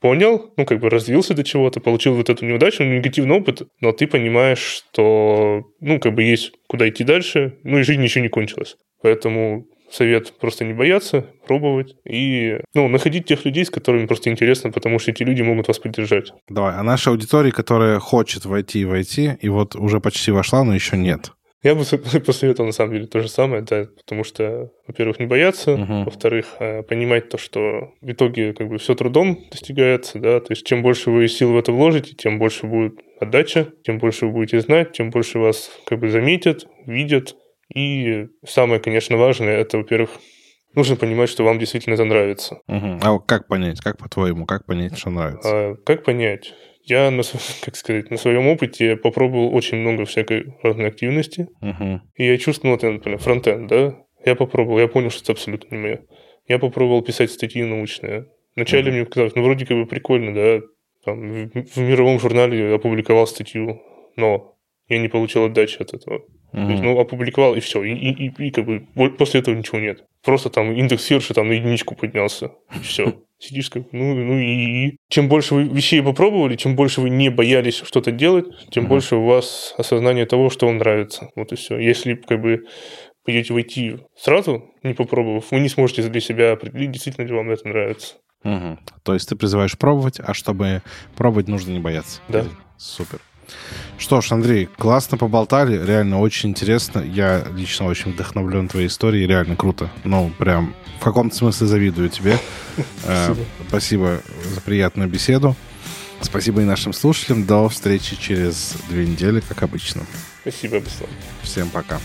Speaker 1: понял, ну, как бы развился до чего-то, получил вот эту неудачу, негативный опыт, но ты понимаешь, что, ну, как бы есть куда идти дальше, ну, и жизнь еще не кончилась. Поэтому совет просто не бояться, пробовать и ну, находить тех людей, с которыми просто интересно, потому что эти люди могут вас поддержать.
Speaker 2: Давай, а наша аудитория, которая хочет войти войти, и вот уже почти вошла, но еще нет.
Speaker 1: Я бы *laughs* посоветовал, на самом деле, то же самое, да, потому что, во-первых, не бояться, uh-huh. во-вторых, э, понимать то, что в итоге как бы все трудом достигается, да, то есть чем больше вы сил в это вложите, тем больше будет отдача, тем больше вы будете знать, тем больше вас как бы заметят, видят, и самое, конечно, важное, это, во-первых, нужно понимать, что вам действительно это нравится.
Speaker 2: Угу. А как понять, как по-твоему, как понять, что нравится?
Speaker 1: А, как понять? Я, на, *laughs* как сказать, на своем опыте попробовал очень много всякой разной активности. Угу. И я чувствовал, вот, например, фронтенд, да? Я попробовал, я понял, что это абсолютно не мое. Я попробовал писать статьи научные. Вначале угу. мне казалось, ну, вроде как бы прикольно, да? Там, в, в мировом журнале я опубликовал статью, но я не получил отдачи от этого. Mm-hmm. То есть, ну, опубликовал, и все. И, и, и, и как бы после этого ничего нет. Просто там индекс Хирша там на единичку поднялся. И все. Сидишь как, ну, ну и, и чем больше вы вещей попробовали, чем больше вы не боялись что-то делать, тем mm-hmm. больше у вас осознание того, что вам нравится. Вот и все. Если как бы пойдете войти сразу, не попробовав, вы не сможете для себя определить, действительно ли вам это нравится.
Speaker 2: Угу. То есть ты призываешь пробовать, а чтобы пробовать, нужно не бояться.
Speaker 1: Да.
Speaker 2: Супер. Что ж, Андрей, классно поболтали, реально очень интересно. Я лично очень вдохновлен твоей историей, реально круто. Ну, прям в каком-то смысле завидую тебе. *laughs* Э, спасибо за приятную беседу. Спасибо и нашим слушателям. До встречи через две недели, как обычно.
Speaker 1: Спасибо, Беслан.
Speaker 2: Всем пока.